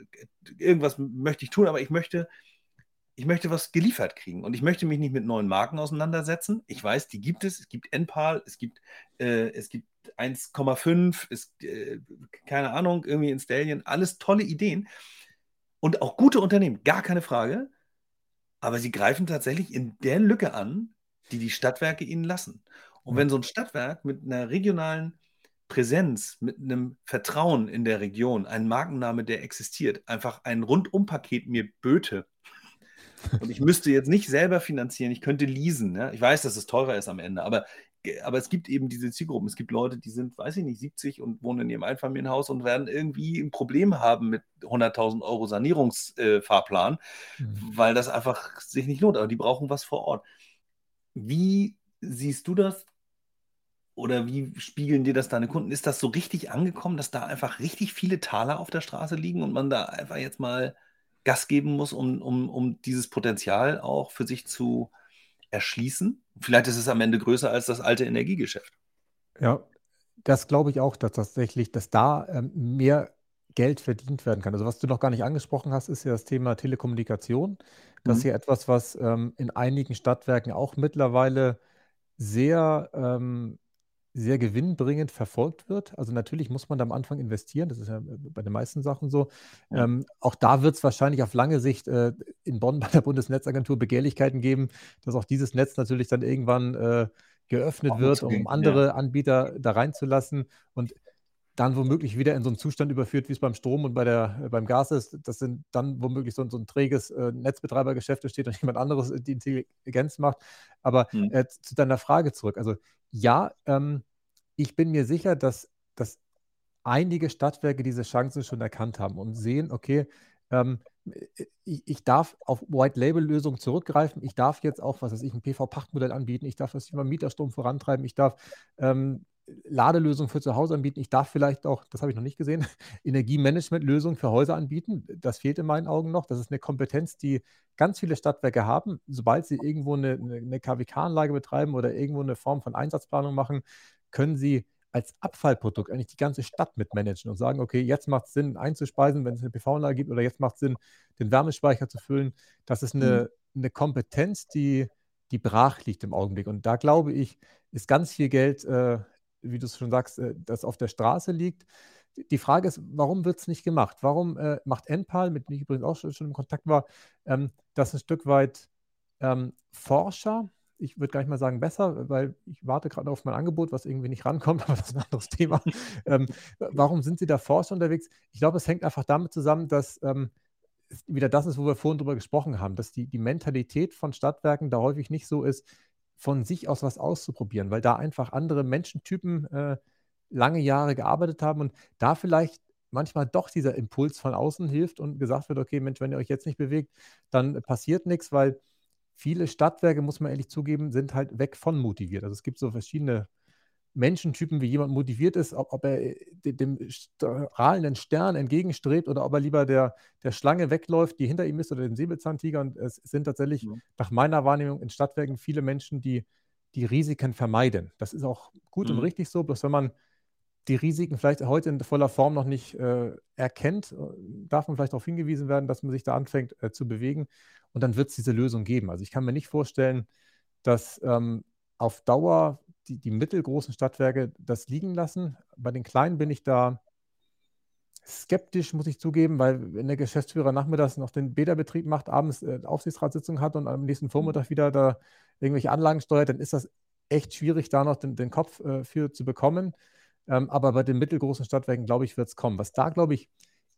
irgendwas möchte ich tun, aber ich möchte, ich möchte was geliefert kriegen und ich möchte mich nicht mit neuen Marken auseinandersetzen. Ich weiß, die gibt es. Es gibt NPAL, es gibt, äh, es gibt 1,5, es äh, keine Ahnung, irgendwie in Stallion, alles tolle Ideen und auch gute Unternehmen, gar keine Frage aber sie greifen tatsächlich in der Lücke an, die die Stadtwerke ihnen lassen. Und wenn so ein Stadtwerk mit einer regionalen Präsenz, mit einem Vertrauen in der Region, ein Markenname, der existiert, einfach ein Rundumpaket mir böte, und ich müsste jetzt nicht selber finanzieren, ich könnte leasen. Ja? Ich weiß, dass es teurer ist am Ende, aber aber es gibt eben diese Zielgruppen. Es gibt Leute, die sind, weiß ich nicht, 70 und wohnen in ihrem Einfamilienhaus und werden irgendwie ein Problem haben mit 100.000 Euro Sanierungsfahrplan, äh, mhm. weil das einfach sich nicht lohnt. Aber die brauchen was vor Ort. Wie siehst du das? Oder wie spiegeln dir das deine Kunden? Ist das so richtig angekommen, dass da einfach richtig viele Taler auf der Straße liegen und man da einfach jetzt mal Gas geben muss, um, um, um dieses Potenzial auch für sich zu erschließen? Vielleicht ist es am Ende größer als das alte Energiegeschäft. Ja, das glaube ich auch, dass tatsächlich, dass da ähm, mehr Geld verdient werden kann. Also was du noch gar nicht angesprochen hast, ist ja das Thema Telekommunikation. Das ist mhm. ja etwas, was ähm, in einigen Stadtwerken auch mittlerweile sehr ähm, sehr gewinnbringend verfolgt wird. Also natürlich muss man da am Anfang investieren, das ist ja bei den meisten Sachen so. Ähm, auch da wird es wahrscheinlich auf lange Sicht äh, in Bonn bei der Bundesnetzagentur Begehrlichkeiten geben, dass auch dieses Netz natürlich dann irgendwann äh, geöffnet auch wird, um andere ja. Anbieter da reinzulassen und dann womöglich wieder in so einen Zustand überführt, wie es beim Strom und bei der, äh, beim Gas ist. Das sind dann womöglich so, so ein träges äh, Netzbetreibergeschäft steht und jemand anderes die Intelligenz macht. Aber hm. äh, zu deiner Frage zurück. Also ja, ähm, ich bin mir sicher, dass, dass einige Stadtwerke diese Chancen schon erkannt haben und sehen, okay, ähm, ich, ich, darf auf White-Label-Lösungen zurückgreifen. Ich darf jetzt auch, was weiß ich, ein PV-Pachtmodell anbieten. Ich darf das Thema Mieterstrom vorantreiben. Ich darf ähm, Ladelösungen für zu Hause anbieten. Ich darf vielleicht auch, das habe ich noch nicht gesehen, Energiemanagement-Lösungen für Häuser anbieten. Das fehlt in meinen Augen noch. Das ist eine Kompetenz, die ganz viele Stadtwerke haben. Sobald sie irgendwo eine, eine KWK-Anlage betreiben oder irgendwo eine Form von Einsatzplanung machen, können sie als Abfallprodukt eigentlich die ganze Stadt mitmanagen und sagen, okay, jetzt macht es Sinn einzuspeisen, wenn es eine PV-Anlage gibt, oder jetzt macht es Sinn, den Wärmespeicher zu füllen. Das ist eine, mhm. eine Kompetenz, die, die brach liegt im Augenblick. Und da glaube ich, ist ganz viel Geld, äh, wie du es schon sagst, äh, das auf der Straße liegt. Die Frage ist, warum wird es nicht gemacht? Warum äh, macht NPAL, mit dem ich übrigens auch schon, im Kontakt war, ähm, das ein Stück weit ähm, Forscher ich würde gar nicht mal sagen besser, weil ich warte gerade auf mein Angebot, was irgendwie nicht rankommt, aber das ist ein anderes Thema. ähm, warum sind Sie da Forscher unterwegs? Ich glaube, es hängt einfach damit zusammen, dass ähm, wieder das ist, wo wir vorhin drüber gesprochen haben, dass die, die Mentalität von Stadtwerken da häufig nicht so ist, von sich aus was auszuprobieren, weil da einfach andere Menschentypen äh, lange Jahre gearbeitet haben und da vielleicht manchmal doch dieser Impuls von außen hilft und gesagt wird, okay, Mensch, wenn ihr euch jetzt nicht bewegt, dann passiert nichts, weil viele Stadtwerke, muss man ehrlich zugeben, sind halt weg von motiviert. Also es gibt so verschiedene Menschentypen, wie jemand motiviert ist, ob, ob er äh, dem strahlenden Stern entgegenstrebt oder ob er lieber der, der Schlange wegläuft, die hinter ihm ist, oder dem Säbelzahntiger. Und es sind tatsächlich mhm. nach meiner Wahrnehmung in Stadtwerken viele Menschen, die die Risiken vermeiden. Das ist auch gut mhm. und richtig so, bloß wenn man die Risiken vielleicht heute in voller Form noch nicht äh, erkennt, äh, darf man vielleicht darauf hingewiesen werden, dass man sich da anfängt äh, zu bewegen und dann wird es diese Lösung geben. Also ich kann mir nicht vorstellen, dass ähm, auf Dauer die, die mittelgroßen Stadtwerke das liegen lassen. Bei den kleinen bin ich da skeptisch, muss ich zugeben, weil wenn der Geschäftsführer nachmittags noch den Bäderbetrieb macht, abends äh, Aufsichtsratssitzung hat und am nächsten Vormittag wieder da irgendwelche Anlagen steuert, dann ist das echt schwierig, da noch den, den Kopf äh, für zu bekommen. Ähm, aber bei den mittelgroßen Stadtwerken, glaube ich, wird es kommen. Was da, glaube ich,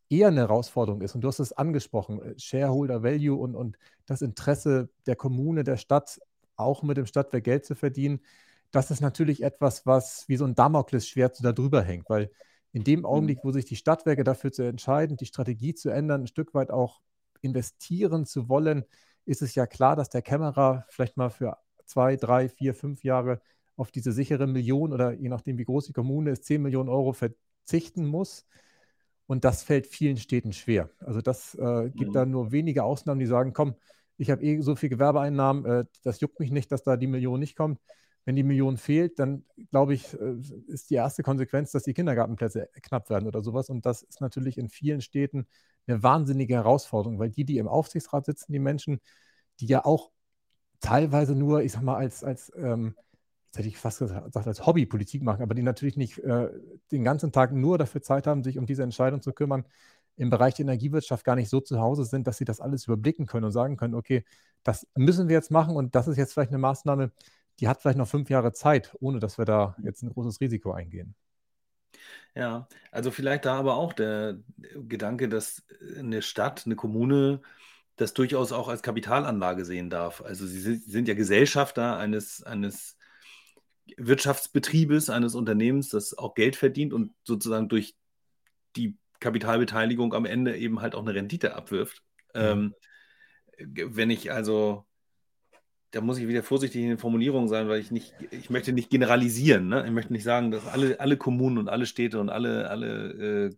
eher eine Herausforderung ist, und du hast es angesprochen, äh, Shareholder Value und, und das Interesse der Kommune, der Stadt, auch mit dem Stadtwerk Geld zu verdienen, das ist natürlich etwas, was wie so ein Damoklesschwert da drüber hängt, weil in dem Augenblick, mhm. wo sich die Stadtwerke dafür zu entscheiden, die Strategie zu ändern, ein Stück weit auch investieren zu wollen, ist es ja klar, dass der Kämmerer vielleicht mal für zwei, drei, vier, fünf Jahre auf diese sichere Million oder je nachdem, wie groß die Kommune ist, 10 Millionen Euro verzichten muss. Und das fällt vielen Städten schwer. Also das äh, gibt mhm. da nur wenige Ausnahmen, die sagen, komm, ich habe eh so viel Gewerbeeinnahmen, äh, das juckt mich nicht, dass da die Million nicht kommt. Wenn die Million fehlt, dann glaube ich, äh, ist die erste Konsequenz, dass die Kindergartenplätze knapp werden oder sowas. Und das ist natürlich in vielen Städten eine wahnsinnige Herausforderung, weil die, die im Aufsichtsrat sitzen, die Menschen, die ja auch teilweise nur, ich sag mal, als, als ähm, jetzt hätte ich fast gesagt, als Hobbypolitik machen, aber die natürlich nicht äh, den ganzen Tag nur dafür Zeit haben, sich um diese Entscheidung zu kümmern, im Bereich der Energiewirtschaft gar nicht so zu Hause sind, dass sie das alles überblicken können und sagen können, okay, das müssen wir jetzt machen und das ist jetzt vielleicht eine Maßnahme, die hat vielleicht noch fünf Jahre Zeit, ohne dass wir da jetzt ein großes Risiko eingehen. Ja, also vielleicht da aber auch der Gedanke, dass eine Stadt, eine Kommune das durchaus auch als Kapitalanlage sehen darf. Also sie sind ja Gesellschafter eines, eines Wirtschaftsbetriebes, eines Unternehmens, das auch Geld verdient und sozusagen durch die Kapitalbeteiligung am Ende eben halt auch eine Rendite abwirft. Mhm. Ähm, wenn ich also da muss ich wieder vorsichtig in den Formulierungen sein, weil ich nicht, ich möchte nicht generalisieren. Ne? Ich möchte nicht sagen, dass alle, alle Kommunen und alle Städte und alle, alle äh,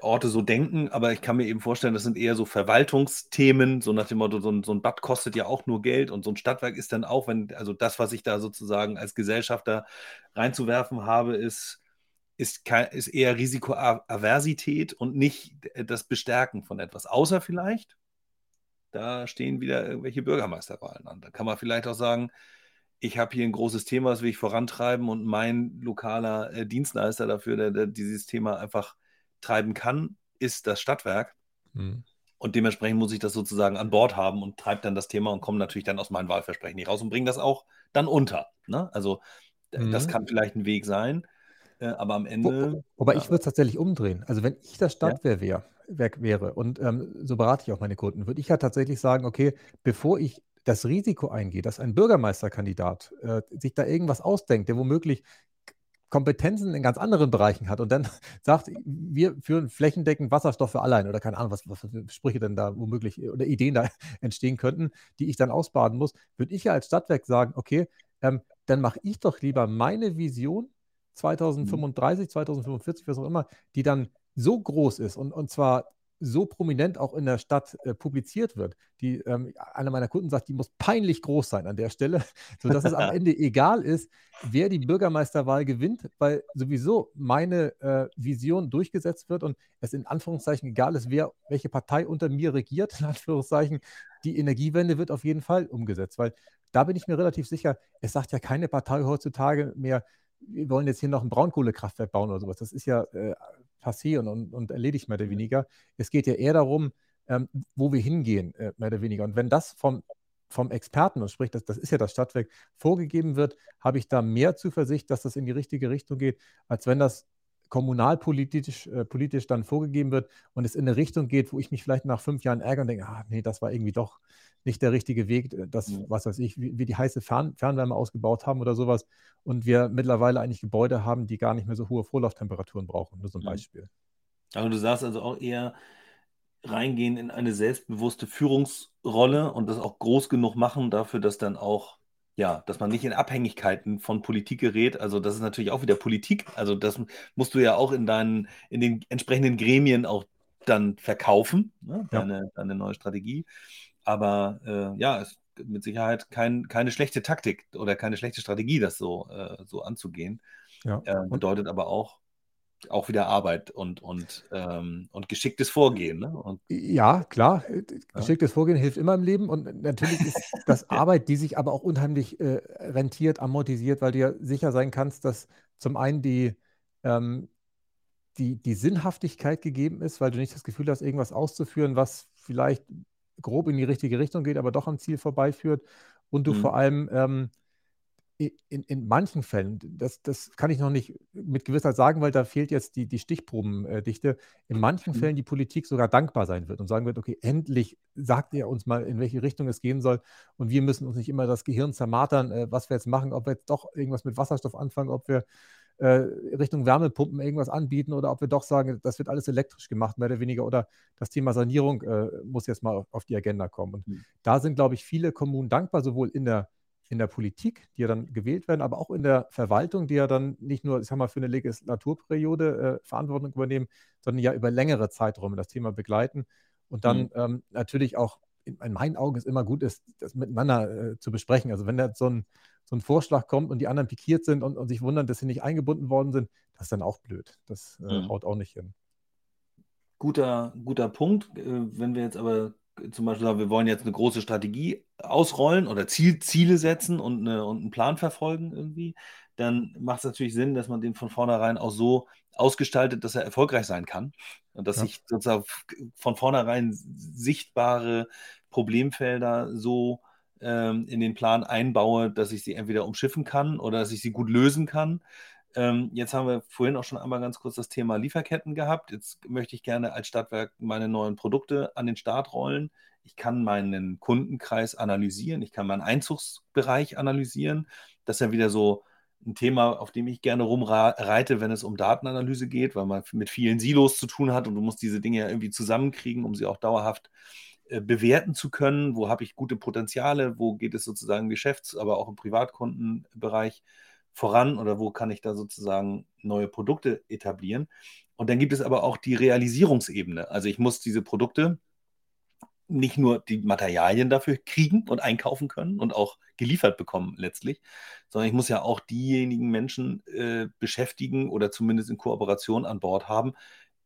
Orte so denken, aber ich kann mir eben vorstellen, das sind eher so Verwaltungsthemen, so nach dem Motto, so ein, so ein Bad kostet ja auch nur Geld und so ein Stadtwerk ist dann auch, wenn, also das, was ich da sozusagen als Gesellschafter reinzuwerfen habe, ist, ist, ist eher Risikoaversität und nicht das Bestärken von etwas. Außer vielleicht, da stehen wieder irgendwelche Bürgermeisterwahlen an. Da kann man vielleicht auch sagen, ich habe hier ein großes Thema, das will ich vorantreiben und mein lokaler äh, Dienstleister dafür, der, der, dieses Thema einfach treiben kann, ist das Stadtwerk. Mhm. Und dementsprechend muss ich das sozusagen an Bord haben und treibe dann das Thema und komme natürlich dann aus meinen Wahlversprechen nicht raus und bringe das auch dann unter. Ne? Also mhm. das kann vielleicht ein Weg sein, äh, aber am Ende. Wo, wobei ja. ich würde es tatsächlich umdrehen. Also wenn ich das Stadtwerk ja. wäre, wäre. Und ähm, so berate ich auch meine Kunden. Würde ich ja tatsächlich sagen, okay, bevor ich das Risiko eingehe, dass ein Bürgermeisterkandidat äh, sich da irgendwas ausdenkt, der womöglich Kompetenzen in ganz anderen Bereichen hat und dann sagt, wir führen flächendeckend Wasserstoff für alle ein oder keine Ahnung, was, was für Sprüche denn da womöglich oder Ideen da entstehen könnten, die ich dann ausbaden muss, würde ich ja als Stadtwerk sagen, okay, ähm, dann mache ich doch lieber meine Vision 2035, 2045, was auch immer, die dann so groß ist und, und zwar so prominent auch in der Stadt äh, publiziert wird. Die, ähm, einer meiner Kunden sagt, die muss peinlich groß sein an der Stelle, sodass es am Ende egal ist, wer die Bürgermeisterwahl gewinnt, weil sowieso meine äh, Vision durchgesetzt wird und es in Anführungszeichen egal ist, wer, welche Partei unter mir regiert, in Anführungszeichen. Die Energiewende wird auf jeden Fall umgesetzt, weil da bin ich mir relativ sicher, es sagt ja keine Partei heutzutage mehr, wir wollen jetzt hier noch ein Braunkohlekraftwerk bauen oder sowas. Das ist ja äh, passé und, und, und, erledigt mehr oder weniger. Es geht ja eher darum, ähm, wo wir hingehen, äh, mehr oder weniger. Und wenn das vom, vom Experten, und sprich, das, das ist ja das Stadtwerk, vorgegeben wird, habe ich da mehr Zuversicht, dass das in die richtige Richtung geht, als wenn das kommunalpolitisch äh, politisch dann vorgegeben wird und es in eine Richtung geht, wo ich mich vielleicht nach fünf Jahren ärgere und denke, ah, nee, das war irgendwie doch nicht der richtige Weg, äh, das, was weiß ich, wie, wie die heiße Fern Fernwärme ausgebaut haben oder sowas und wir mittlerweile eigentlich Gebäude haben, die gar nicht mehr so hohe Vorlauftemperaturen brauchen. Nur so ein mhm. Beispiel. Also du sagst also auch eher reingehen in eine selbstbewusste Führungsrolle und das auch groß genug machen dafür, dass dann auch ja, dass man nicht in Abhängigkeiten von Politik gerät. Also das ist natürlich auch wieder Politik. Also das musst du ja auch in deinen, in den entsprechenden Gremien auch dann verkaufen, ne? deine, ja. deine neue Strategie. Aber äh, ja, es ist mit Sicherheit kein, keine schlechte Taktik oder keine schlechte Strategie, das so, äh, so anzugehen. Ja. Äh, bedeutet aber auch, auch wieder Arbeit und, und, ähm, und geschicktes Vorgehen. Ne? Und, ja, klar. Geschicktes ja. Vorgehen hilft immer im Leben. Und natürlich ist das Arbeit, die sich aber auch unheimlich äh, rentiert, amortisiert, weil du ja sicher sein kannst, dass zum einen die, ähm, die, die Sinnhaftigkeit gegeben ist, weil du nicht das Gefühl hast, irgendwas auszuführen, was vielleicht grob in die richtige Richtung geht, aber doch am Ziel vorbeiführt. Und du mhm. vor allem ähm, in, in manchen Fällen, das, das kann ich noch nicht mit Gewissheit sagen, weil da fehlt jetzt die, die Stichprobendichte, in manchen mhm. Fällen die Politik sogar dankbar sein wird und sagen wird, okay, endlich sagt ihr uns mal, in welche Richtung es gehen soll und wir müssen uns nicht immer das Gehirn zermatern, äh, was wir jetzt machen, ob wir jetzt doch irgendwas mit Wasserstoff anfangen, ob wir äh, Richtung Wärmepumpen irgendwas anbieten oder ob wir doch sagen, das wird alles elektrisch gemacht, mehr oder weniger, oder das Thema Sanierung äh, muss jetzt mal auf die Agenda kommen. Und mhm. da sind, glaube ich, viele Kommunen dankbar, sowohl in der in der Politik, die ja dann gewählt werden, aber auch in der Verwaltung, die ja dann nicht nur, ich sag mal, für eine Legislaturperiode äh, Verantwortung übernehmen, sondern ja über längere Zeiträume das Thema begleiten und dann mhm. ähm, natürlich auch in, in, meinen Augen es immer gut ist, das miteinander äh, zu besprechen. Also wenn da so ein, so ein Vorschlag kommt und die anderen pikiert sind und, und, sich wundern, dass sie nicht eingebunden worden sind, das ist dann auch blöd. Das äh, mhm. haut auch nicht hin. Guter, guter Punkt. Äh, wenn wir jetzt aber zum Beispiel sagen, wir wollen jetzt eine große Strategie ausrollen oder Ziel, Ziele setzen und, eine, und einen Plan verfolgen irgendwie, dann macht es natürlich Sinn, dass man den von vornherein auch so ausgestaltet, dass er erfolgreich sein kann und dass ja. sich sozusagen von vornherein sichtbare Problemfelder so ähm, in den Plan einbaue, dass ich sie entweder umschiffen kann oder dass ich sie gut lösen kann. Ähm, jetzt haben wir vorhin auch schon einmal ganz kurz das Thema Lieferketten gehabt. Jetzt möchte ich gerne als Stadtwerk meine neuen Produkte an den Start rollen. Ich kann meinen Kundenkreis analysieren, ich kann meinen Einzugsbereich analysieren. Das ist ja wieder so ein Thema, auf dem ich gerne rumreite, wenn es um Datenanalyse geht, weil man mit vielen Silos zu tun hat und du musst diese Dinge ja irgendwie zusammenkriegen, um sie auch dauerhaft äh, bewerten zu können. Wo habe ich gute Potenziale? Wo geht es sozusagen im Geschäfts-, aber auch im Privatkundenbereich voran oder wo kann ich da sozusagen neue Produkte etablieren? Und dann gibt es aber auch die Realisierungsebene. Also ich muss diese Produkte nicht nur die Materialien dafür kriegen und einkaufen können und auch geliefert bekommen letztlich, sondern ich muss ja auch diejenigen Menschen äh, beschäftigen oder zumindest in Kooperation an Bord haben,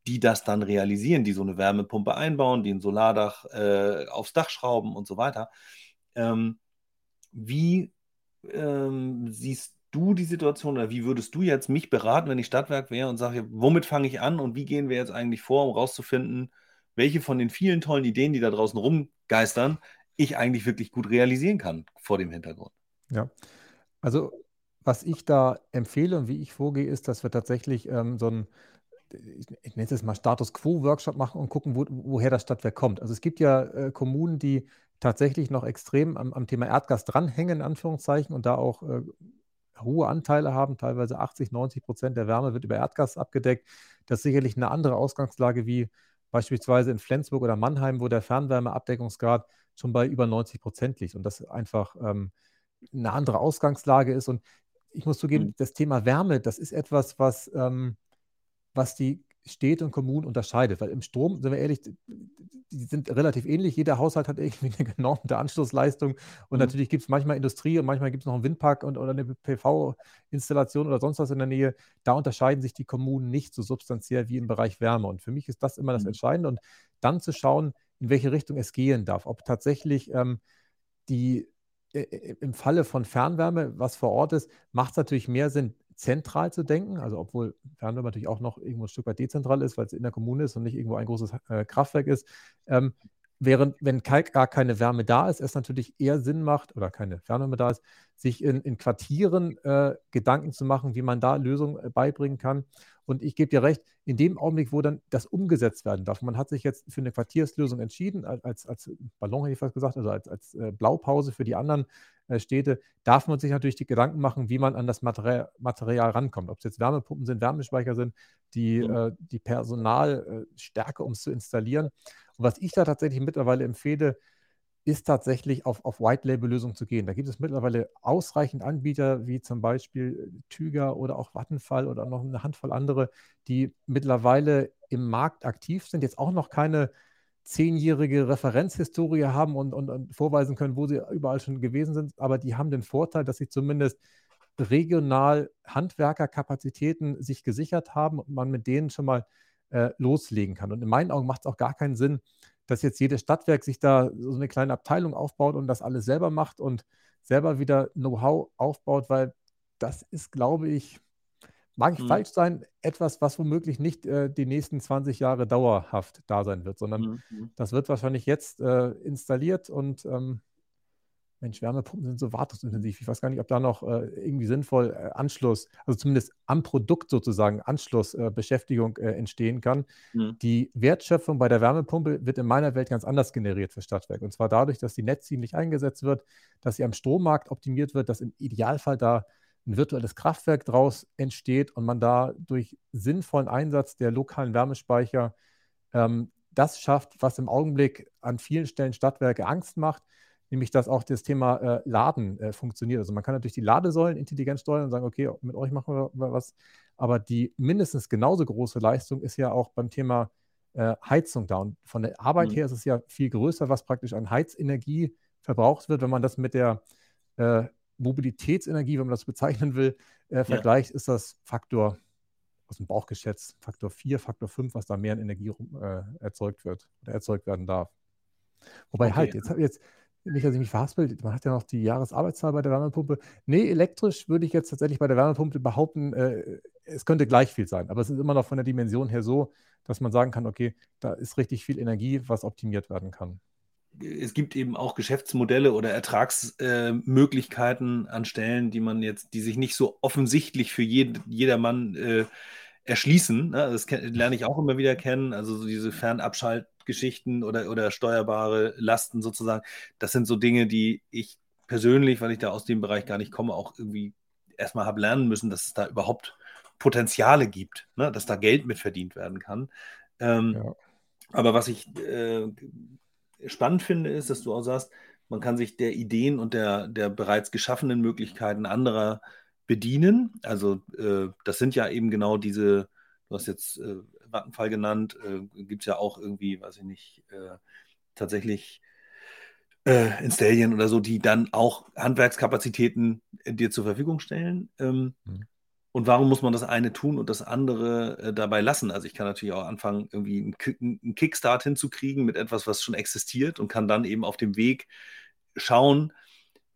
die das dann realisieren, die so eine Wärmepumpe einbauen, die ein Solardach äh, aufs Dach schrauben und so weiter. Ähm, wie ähm, siehst du die Situation oder wie würdest du jetzt mich beraten, wenn ich Stadtwerk wäre und sage, womit fange ich an und wie gehen wir jetzt eigentlich vor, um rauszufinden, welche von den vielen tollen Ideen, die da draußen rumgeistern, ich eigentlich wirklich gut realisieren kann vor dem Hintergrund? Ja, also was ich da empfehle und wie ich vorgehe, ist, dass wir tatsächlich ähm, so ein ich nenne es jetzt mal Status Quo-Workshop machen und gucken, wo, woher das Stadtwerk kommt. Also es gibt ja äh, Kommunen, die tatsächlich noch extrem am, am, Thema Erdgas dranhängen, in Anführungszeichen, und da auch äh, hohe Anteile haben, teilweise 80, 90 Prozent der Wärme wird über Erdgas abgedeckt. Das ist sicherlich eine andere Ausgangslage wie beispielsweise in Flensburg oder Mannheim, wo der Fernwärmeabdeckungsgrad schon bei über 90 Prozent liegt und das einfach ähm, eine andere Ausgangslage ist. Und ich muss zugeben, mhm. das Thema Wärme, das ist etwas, was, ähm, was die Städte und Kommunen unterscheidet. Weil im Strom, sind wir ehrlich, die sind relativ ähnlich. Jeder Haushalt hat irgendwie eine genormte Anschlussleistung. Und mhm. natürlich gibt es manchmal Industrie und manchmal gibt es noch einen Windpark und, oder eine PV-Installation oder sonst was in der Nähe. Da unterscheiden sich die Kommunen nicht so substanziell wie im Bereich Wärme. Und für mich ist das immer das mhm. Entscheidende. Und dann zu schauen, in welche Richtung es gehen darf. Ob tatsächlich ähm, die äh, äh im Falle von Fernwärme, was vor Ort ist, macht es natürlich mehr Sinn, zentral zu denken, also obwohl Fernwärme natürlich auch noch irgendwo ein Stück weit dezentral ist, weil es in der Kommune ist und nicht irgendwo ein großes äh, Kraftwerk ist. Ähm, während, wenn gar keine Wärme da ist, es natürlich eher Sinn macht, oder keine Fernwärme da ist, sich in, in Quartieren äh, Gedanken zu machen, wie man da Lösungen äh, beibringen kann. Und ich gebe dir recht, in dem Augenblick, wo dann das umgesetzt werden darf, man hat sich jetzt für eine Quartierslösung entschieden, als, als Ballon hätte ich fast gesagt, also als, als äh, Blaupause für die anderen äh, Städte, darf man sich natürlich die Gedanken machen, wie man an das Material, Material rankommt. Ob es jetzt Wärmepumpen sind, Wärmespeicher sind, die, mhm. äh, die Personalstärke, um es zu installieren. Und was ich da tatsächlich mittlerweile empfehle, ist tatsächlich auf, auf White-Label-Lösungen zu gehen. Da gibt es mittlerweile ausreichend Anbieter, wie zum Beispiel Tüger oder auch Vattenfall oder noch eine Handvoll andere, die mittlerweile im Markt aktiv sind, jetzt auch noch keine zehnjährige Referenzhistorie haben und, und, und vorweisen können, wo sie überall schon gewesen sind, aber die haben den Vorteil, dass sie zumindest regional Handwerkerkapazitäten sich gesichert haben und man mit denen schon mal äh, loslegen kann. Und in meinen Augen macht es auch gar keinen Sinn, dass jetzt jedes Stadtwerk sich da so eine kleine Abteilung aufbaut und das alles selber macht und selber wieder Know-how aufbaut, weil das ist, glaube ich, mag ich mhm. falsch sein, etwas, was womöglich nicht äh, die nächsten 20 Jahre dauerhaft da sein wird, sondern mhm. mhm. das wird wahrscheinlich jetzt äh, installiert und ähm, Mensch, Wärmepumpen sind so wartungsintensiv. Ich weiß gar nicht, ob da noch äh, irgendwie sinnvoll äh, Anschluss, also zumindest am Produkt sozusagen Anschlussbeschäftigung äh, äh, entstehen kann. Mhm. Die Wertschöpfung bei der Wärmepumpe wird in meiner Welt ganz anders generiert für Stadtwerke. Und zwar dadurch, dass die netzdienlich eingesetzt wird, dass sie am Strommarkt optimiert wird, dass im Idealfall da ein virtuelles Kraftwerk draus entsteht und man da durch sinnvollen Einsatz der lokalen Wärmespeicher ähm, das schafft, was im Augenblick an vielen Stellen Stadtwerke Angst macht nämlich dass auch das Thema äh, Laden äh, funktioniert. Also man kann natürlich die Ladesäulen intelligent steuern und sagen, okay, mit euch machen wir was, aber die mindestens genauso große Leistung ist ja auch beim Thema äh, Heizung da. Und von der Arbeit mhm. her ist es ja viel größer, was praktisch an Heizenergie verbraucht wird. Wenn man das mit der äh, Mobilitätsenergie, wenn man das bezeichnen will, äh, vergleicht, ja. ist das Faktor aus dem Bauch geschätzt, Faktor 4, Faktor 5, was da mehr an Energie äh, erzeugt wird oder erzeugt werden darf. Wobei okay. halt, jetzt, jetzt nicht, dass ich mich verhaspel, man hat ja noch die Jahresarbeitszahl bei der Wärmepumpe. Nee, elektrisch würde ich jetzt tatsächlich bei der Wärmepumpe behaupten, äh, es könnte gleich viel sein, aber es ist immer noch von der Dimension her so, dass man sagen kann, okay, da ist richtig viel Energie, was optimiert werden kann. Es gibt eben auch Geschäftsmodelle oder Ertragsmöglichkeiten äh, an Stellen, die man jetzt, die sich nicht so offensichtlich für jed, jedermann äh, erschließen. Ne? Das lerne ich auch immer wieder kennen. Also so diese Fernabschaltgeschichten oder, oder steuerbare Lasten sozusagen. Das sind so Dinge, die ich persönlich, weil ich da aus dem Bereich gar nicht komme, auch irgendwie erstmal habe lernen müssen, dass es da überhaupt Potenziale gibt, ne? dass da Geld mit verdient werden kann. Ähm, ja. Aber was ich äh, spannend finde, ist, dass du auch sagst, man kann sich der Ideen und der, der bereits geschaffenen Möglichkeiten anderer bedienen. Also äh, das sind ja eben genau diese, du hast jetzt äh, Vattenfall genannt, äh, gibt es ja auch irgendwie, weiß ich nicht, äh, tatsächlich äh, Installion oder so, die dann auch Handwerkskapazitäten dir zur Verfügung stellen. Ähm, mhm. Und warum muss man das eine tun und das andere äh, dabei lassen? Also ich kann natürlich auch anfangen, irgendwie einen, einen Kickstart hinzukriegen mit etwas, was schon existiert und kann dann eben auf dem Weg schauen,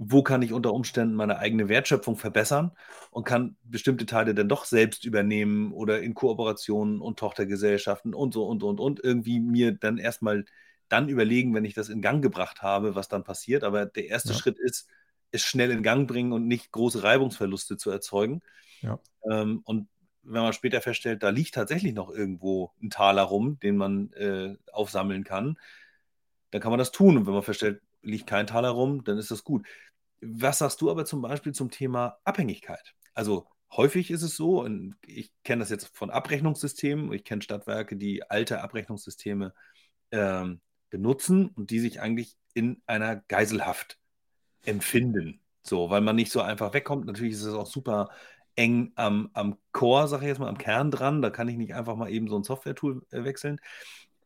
wo kann ich unter Umständen meine eigene Wertschöpfung verbessern und kann bestimmte Teile dann doch selbst übernehmen oder in Kooperationen und Tochtergesellschaften und so und und und irgendwie mir dann erstmal dann überlegen, wenn ich das in Gang gebracht habe, was dann passiert. Aber der erste ja. Schritt ist, es schnell in Gang bringen und nicht große Reibungsverluste zu erzeugen. Ja. Ähm, und wenn man später feststellt, da liegt tatsächlich noch irgendwo ein Taler rum, den man äh, aufsammeln kann, dann kann man das tun. Und wenn man feststellt, liegt kein Taler rum, dann ist das gut. Was sagst du aber zum Beispiel zum Thema Abhängigkeit? Also häufig ist es so, und ich kenne das jetzt von Abrechnungssystemen, ich kenne Stadtwerke, die alte Abrechnungssysteme ähm, benutzen und die sich eigentlich in einer Geiselhaft empfinden. So, weil man nicht so einfach wegkommt. Natürlich ist es auch super eng am, am Core, sage ich jetzt mal, am Kern dran. Da kann ich nicht einfach mal eben so ein Software-Tool äh, wechseln.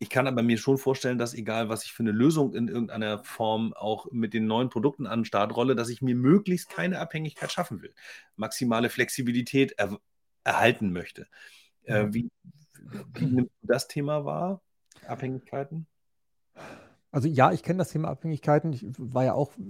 Ich kann aber mir schon vorstellen, dass egal, was ich für eine Lösung in irgendeiner Form auch mit den neuen Produkten an den Start rolle, dass ich mir möglichst keine Abhängigkeit schaffen will. Maximale Flexibilität er erhalten möchte. Äh, wie, wie nimmst du das Thema wahr? Abhängigkeiten? Also ja, ich kenne das Thema Abhängigkeiten. Ich war ja auch äh,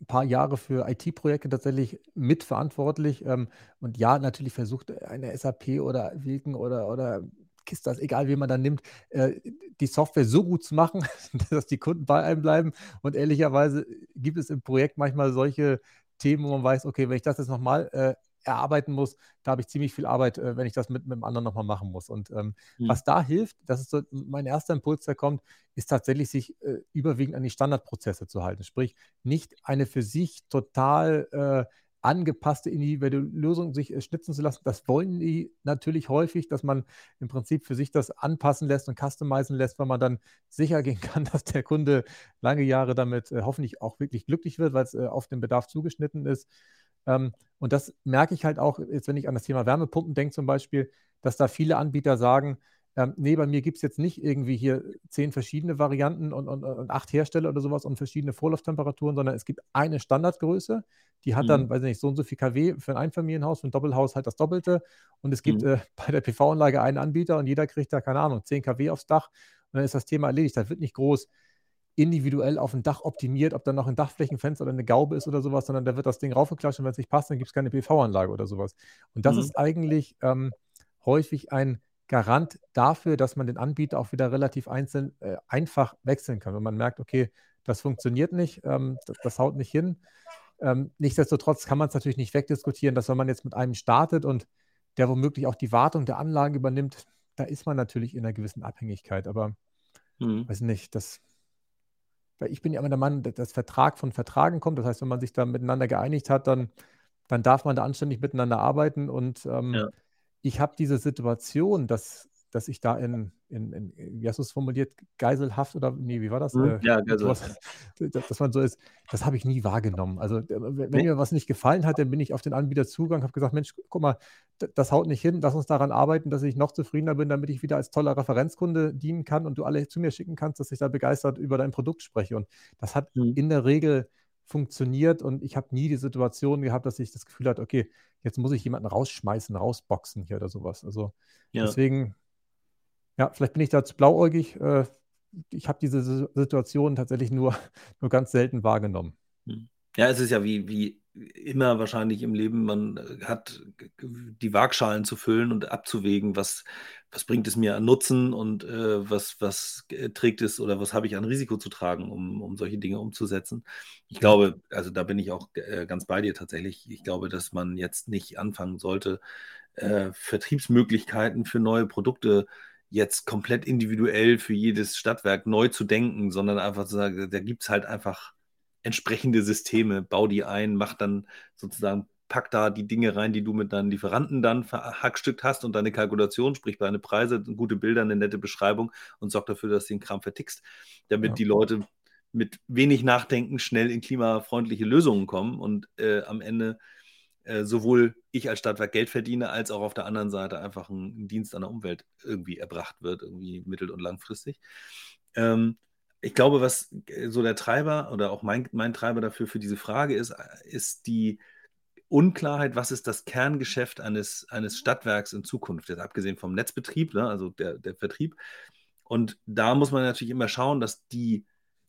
ein paar Jahre für IT-Projekte tatsächlich mitverantwortlich. Ähm, und ja, natürlich versucht eine SAP oder Wilken oder, oder Kistas, egal wie man dann nimmt, äh, die Software so gut zu machen, dass die Kunden bei einem bleiben. Und ehrlicherweise gibt es im Projekt manchmal solche Themen, wo man weiß, okay, wenn ich das jetzt nochmal äh, erarbeiten muss, da habe ich ziemlich viel Arbeit, äh, wenn ich das mit, mit einem anderen nochmal machen muss. Und ähm, mhm. was da hilft, das ist so mein erster Impuls, der kommt, ist tatsächlich, sich äh, überwiegend an die Standardprozesse zu halten. Sprich, nicht eine für sich total äh, angepasste individuelle Lösung sich äh, schnitzen zu lassen. Das wollen die natürlich häufig, dass man im Prinzip für sich das anpassen lässt und customizen lässt, weil man dann sicher gehen kann, dass der Kunde lange Jahre damit äh, hoffentlich auch wirklich glücklich wird, weil es äh, auf den Bedarf zugeschnitten ist. Ähm, und das merke ich halt auch, jetzt wenn ich an das Thema Wärmepumpen denke zum Beispiel, dass da viele Anbieter sagen, ähm, nee, bei mir gibt es jetzt nicht irgendwie hier zehn verschiedene Varianten und, und, und, acht Hersteller oder sowas und verschiedene Vorlauftemperaturen, sondern es gibt eine Standardgröße, die hat mhm. dann, weiß ich nicht, so und so viel kW für ein Einfamilienhaus, für ein Doppelhaus halt das Doppelte. Und es gibt mhm. äh, bei der PV-Anlage einen Anbieter und jeder kriegt da, keine Ahnung, 10 kW aufs Dach und dann ist das Thema erledigt. Da wird nicht groß individuell auf ein Dach optimiert, ob da noch ein Dachflächenfenster oder eine Gaube ist oder sowas, sondern da wird das Ding raufgeklatscht und wenn es nicht passt, dann gibt es keine PV-Anlage oder sowas. Und das mhm. ist eigentlich ähm, häufig ein Garant dafür, dass man den Anbieter auch wieder relativ einzeln, äh, einfach wechseln kann. Wenn man merkt, okay, das funktioniert nicht, ähm, das, das, haut nicht hin. Ähm, nichtsdestotrotz kann man es natürlich nicht wegdiskutieren, dass wenn man jetzt mit einem startet und der womöglich auch die Wartung der Anlagen übernimmt, da ist man natürlich in einer gewissen Abhängigkeit. Aber mhm. weiß nicht, das, weil ich bin ja immer der Mann, dass Vertrag von Vertragen kommt. Das heißt, wenn man sich da miteinander geeinigt hat, dann, dann darf man da anständig miteinander arbeiten und ähm, ja ich habe diese Situation, dass, dass ich da in, in, in, wie hast du es formuliert, Geiselhaft oder, nee, wie war das? Mhm, ja, Geiselhaft. Dass, dass man so ist, das habe ich nie wahrgenommen. Also, wenn nee. mir was nicht gefallen hat, dann bin ich auf den Anbieter zugegangen, habe gesagt, Mensch, guck mal, das haut nicht hin, lass uns daran arbeiten, dass ich noch zufriedener bin, damit ich wieder als toller Referenzkunde dienen kann und du alle zu mir schicken kannst, dass ich da begeistert über dein Produkt spreche. Und das hat mhm. in der Regel funktioniert und ich habe nie die Situation gehabt, dass ich das Gefühl hatte, okay, jetzt muss ich jemanden rausschmeißen, rausboxen hier oder sowas. Also ja. deswegen, ja, vielleicht bin ich da zu blauäugig. Äh, ich habe diese Situation tatsächlich nur, nur ganz selten wahrgenommen. Hm. Ja, es ist ja wie, wie immer wahrscheinlich im Leben, man äh, hat die Waagschalen zu füllen und abzuwägen, was, was bringt es mir an Nutzen und äh, was, was trägt es oder was habe ich an Risiko zu tragen, um, um solche Dinge umzusetzen. Ich glaube, also da bin ich auch äh, ganz bei dir tatsächlich. Ich glaube, dass man jetzt nicht anfangen sollte, äh, Vertriebsmöglichkeiten für neue Produkte jetzt komplett individuell für jedes Stadtwerk neu zu denken, sondern einfach zu sagen, da gibt es halt einfach entsprechende Systeme, bau die ein, mach dann sozusagen, pack da die Dinge rein, die du mit deinen Lieferanten dann verhackstückt hast und deine Kalkulation, sprich deine Preise, gute Bilder, eine nette Beschreibung und sorg dafür, dass du den Kram vertickst, damit ja. die Leute mit wenig Nachdenken schnell in klimafreundliche Lösungen kommen und äh, am Ende äh, sowohl ich als Stadtwerk Geld verdiene, als auch auf der anderen Seite einfach ein, ein Dienst an der Umwelt irgendwie erbracht wird, irgendwie mittel- und langfristig. Ähm, ich glaube, was äh, so der Treiber oder auch mein, mein Treiber dafür für diese Frage ist, ist die Unklarheit, was ist das Kerngeschäft eines, eines Stadtwerks in Zukunft, jetzt abgesehen vom Netzbetrieb, ne, also der, der Vertrieb. Und da muss man natürlich immer schauen, dass die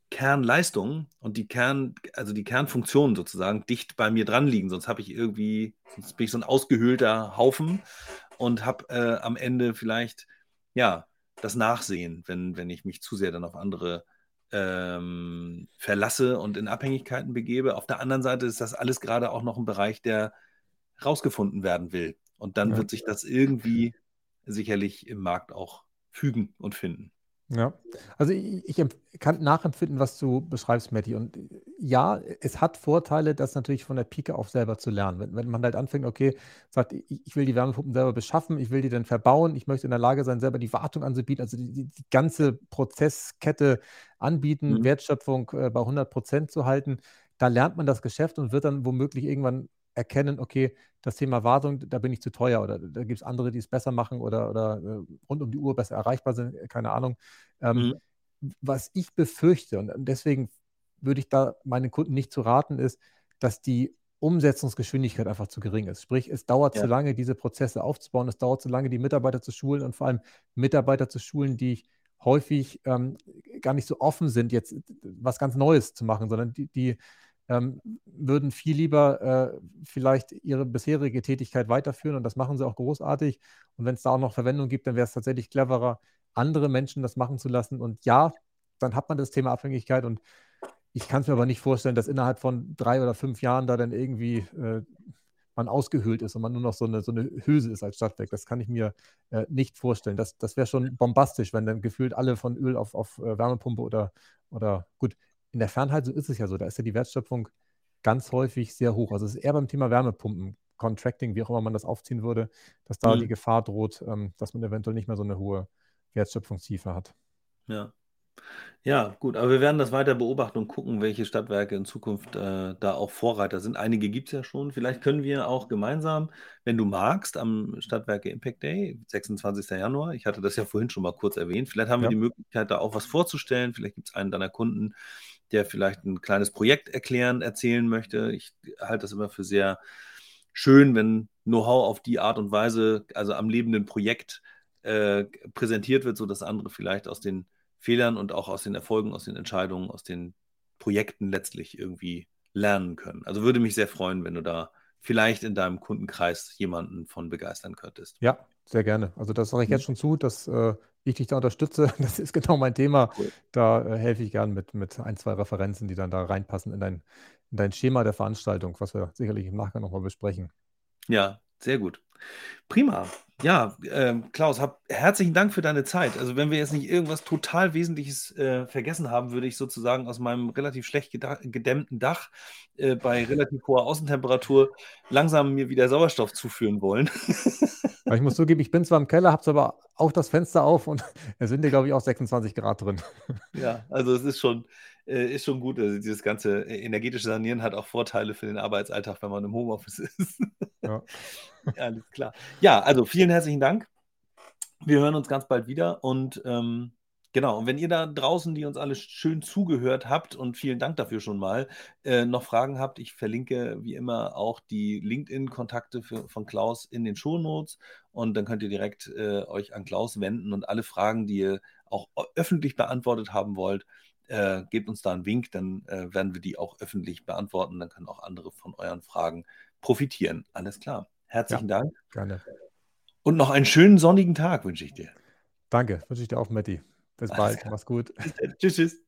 Kernleistungen und die Kern, also die Kernfunktionen sozusagen dicht bei mir dran liegen. Sonst habe ich irgendwie, sonst bin ich so ein ausgehöhlter Haufen und habe äh, am Ende vielleicht ja das Nachsehen, wenn, wenn ich mich zu sehr dann auf andere ähm, verlasse und in Abhängigkeiten begebe. Auf der anderen Seite ist das alles gerade auch noch ein Bereich, der rausgefunden werden will. Und dann ja. wird sich das irgendwie sicherlich im Markt auch fügen und finden. Ja, also ich, ich kann nachempfinden, was du beschreibst, Matti. Und ja, es hat Vorteile, das natürlich von der Pike auf selber zu lernen. Wenn, wenn man halt anfängt, okay, sagt, ich, ich will die Wärmepumpen selber beschaffen, ich will die dann verbauen, ich möchte in der Lage sein, selber die Wartung anzubieten, also die, die ganze Prozesskette anbieten, Mhm. Wertschöpfung äh, bei 100 Prozent zu halten, da lernt man das Geschäft und wird dann womöglich irgendwann erkennen, okay, das Thema Wartung, da bin ich zu teuer oder da gibt es andere, die es besser machen oder, oder äh, rund um die Uhr besser erreichbar sind, äh, keine Ahnung. Ähm, mhm. Was ich befürchte, und deswegen würde ich da meinen Kunden nicht zu raten, ist, dass die Umsetzungsgeschwindigkeit einfach zu gering ist. Sprich, es dauert ja. zu lange, diese Prozesse aufzubauen, es dauert zu lange, die Mitarbeiter zu schulen und vor allem Mitarbeiter zu schulen, die häufig ähm, gar nicht so offen sind, jetzt was ganz Neues zu machen, sondern die, die ähm, würden viel lieber äh, vielleicht ihre bisherige Tätigkeit weiterführen und das machen sie auch großartig. Und wenn es da auch noch Verwendung gibt, dann wäre es tatsächlich cleverer, andere Menschen das machen zu lassen. Und ja, dann hat man das Thema Abhängigkeit und ich kann es mir aber nicht vorstellen, dass innerhalb von drei oder fünf Jahren da dann irgendwie äh, man ausgehöhlt ist und man nur noch so eine, so eine Hülse ist als Stadtwerk. Das kann ich mir äh, nicht vorstellen. Das, das wäre schon bombastisch, wenn dann gefühlt alle von Öl auf, auf äh, Wärmepumpe oder, oder gut, in der Fernheit so ist es ja so, da ist ja die Wertschöpfung ganz häufig sehr hoch. Also es ist eher beim Thema Wärmepumpen, Contracting, wie auch immer man das aufziehen würde, dass da mhm. die Gefahr droht, ähm, dass man eventuell nicht mehr so eine hohe Wertschöpfungstiefe hat. Ja. Ja, gut, aber wir werden das weiter beobachten und gucken, welche Stadtwerke in Zukunft äh, da auch Vorreiter sind. Einige gibt es ja schon. Vielleicht können wir auch gemeinsam, wenn du magst, am Stadtwerke Impact Day, 26. Januar, ich hatte das ja vorhin schon mal kurz erwähnt, vielleicht haben wir die Möglichkeit, da auch was vorzustellen. Vielleicht gibt es einen deiner Kunden, der vielleicht ein kleines Projekt erklären, erzählen möchte. Ich halte das immer für sehr schön, wenn Know-how auf die Art und Weise, also am lebenden Projekt, äh, präsentiert wird, sodass andere vielleicht aus den Fehlern und auch aus den Erfolgen, aus den Entscheidungen, aus den Projekten letztlich irgendwie lernen können. Also würde mich sehr freuen, wenn du da vielleicht in deinem Kundenkreis jemanden von begeistern könntest. Ja, sehr gerne. Also das sage ich jetzt mhm. schon zu, dass äh, ich dich da unterstütze. Das ist genau mein Thema. Cool. Da äh, helfe ich gern mit, mit ein, zwei Referenzen, die dann da reinpassen in dein, in dein Schema der Veranstaltung, was wir sicherlich im Nachgang nochmal besprechen. Ja, sehr gut. Prima. Ja, äh, Klaus, hab herzlichen Dank für deine Zeit. Also wenn wir jetzt nicht irgendwas total Wesentliches äh, vergessen haben, würde ich sozusagen aus meinem relativ schlecht gedämmten Dach äh, bei relativ hoher Außentemperatur langsam mir wieder Sauerstoff zuführen wollen. ich muss zugeben, ich bin zwar im Keller, habe aber auch das Fenster auf und es sind hier, glaube ich, auch 26 Grad drin. Ja, also es ist schon, äh, ist schon gut. Also dieses ganze äh, energetische Sanieren hat auch Vorteile für den Arbeitsalltag, wenn man im Homeoffice ist. Ja. Alles klar. Ja, also vielen herzlichen Dank. Wir hören uns ganz bald wieder und ähm, genau, und wenn ihr da draußen, die uns alle schön zugehört habt und vielen Dank dafür schon mal, äh, noch Fragen habt, ich verlinke wie immer auch die LinkedIn-Kontakte von Klaus in den Shownotes und dann könnt ihr direkt äh, euch an Klaus wenden und alle Fragen, die ihr auch öffentlich beantwortet haben wollt, äh, gebt uns da einen Wink, dann äh, werden wir die auch öffentlich beantworten. Dann können auch andere von euren Fragen profitieren. Alles klar. Herzlichen ja, Dank. Gerne. Und noch einen schönen sonnigen Tag wünsche ich dir. Danke, wünsche ich dir auch, Matti. Bis bald. Mach's gut. Tschüss, tschüss.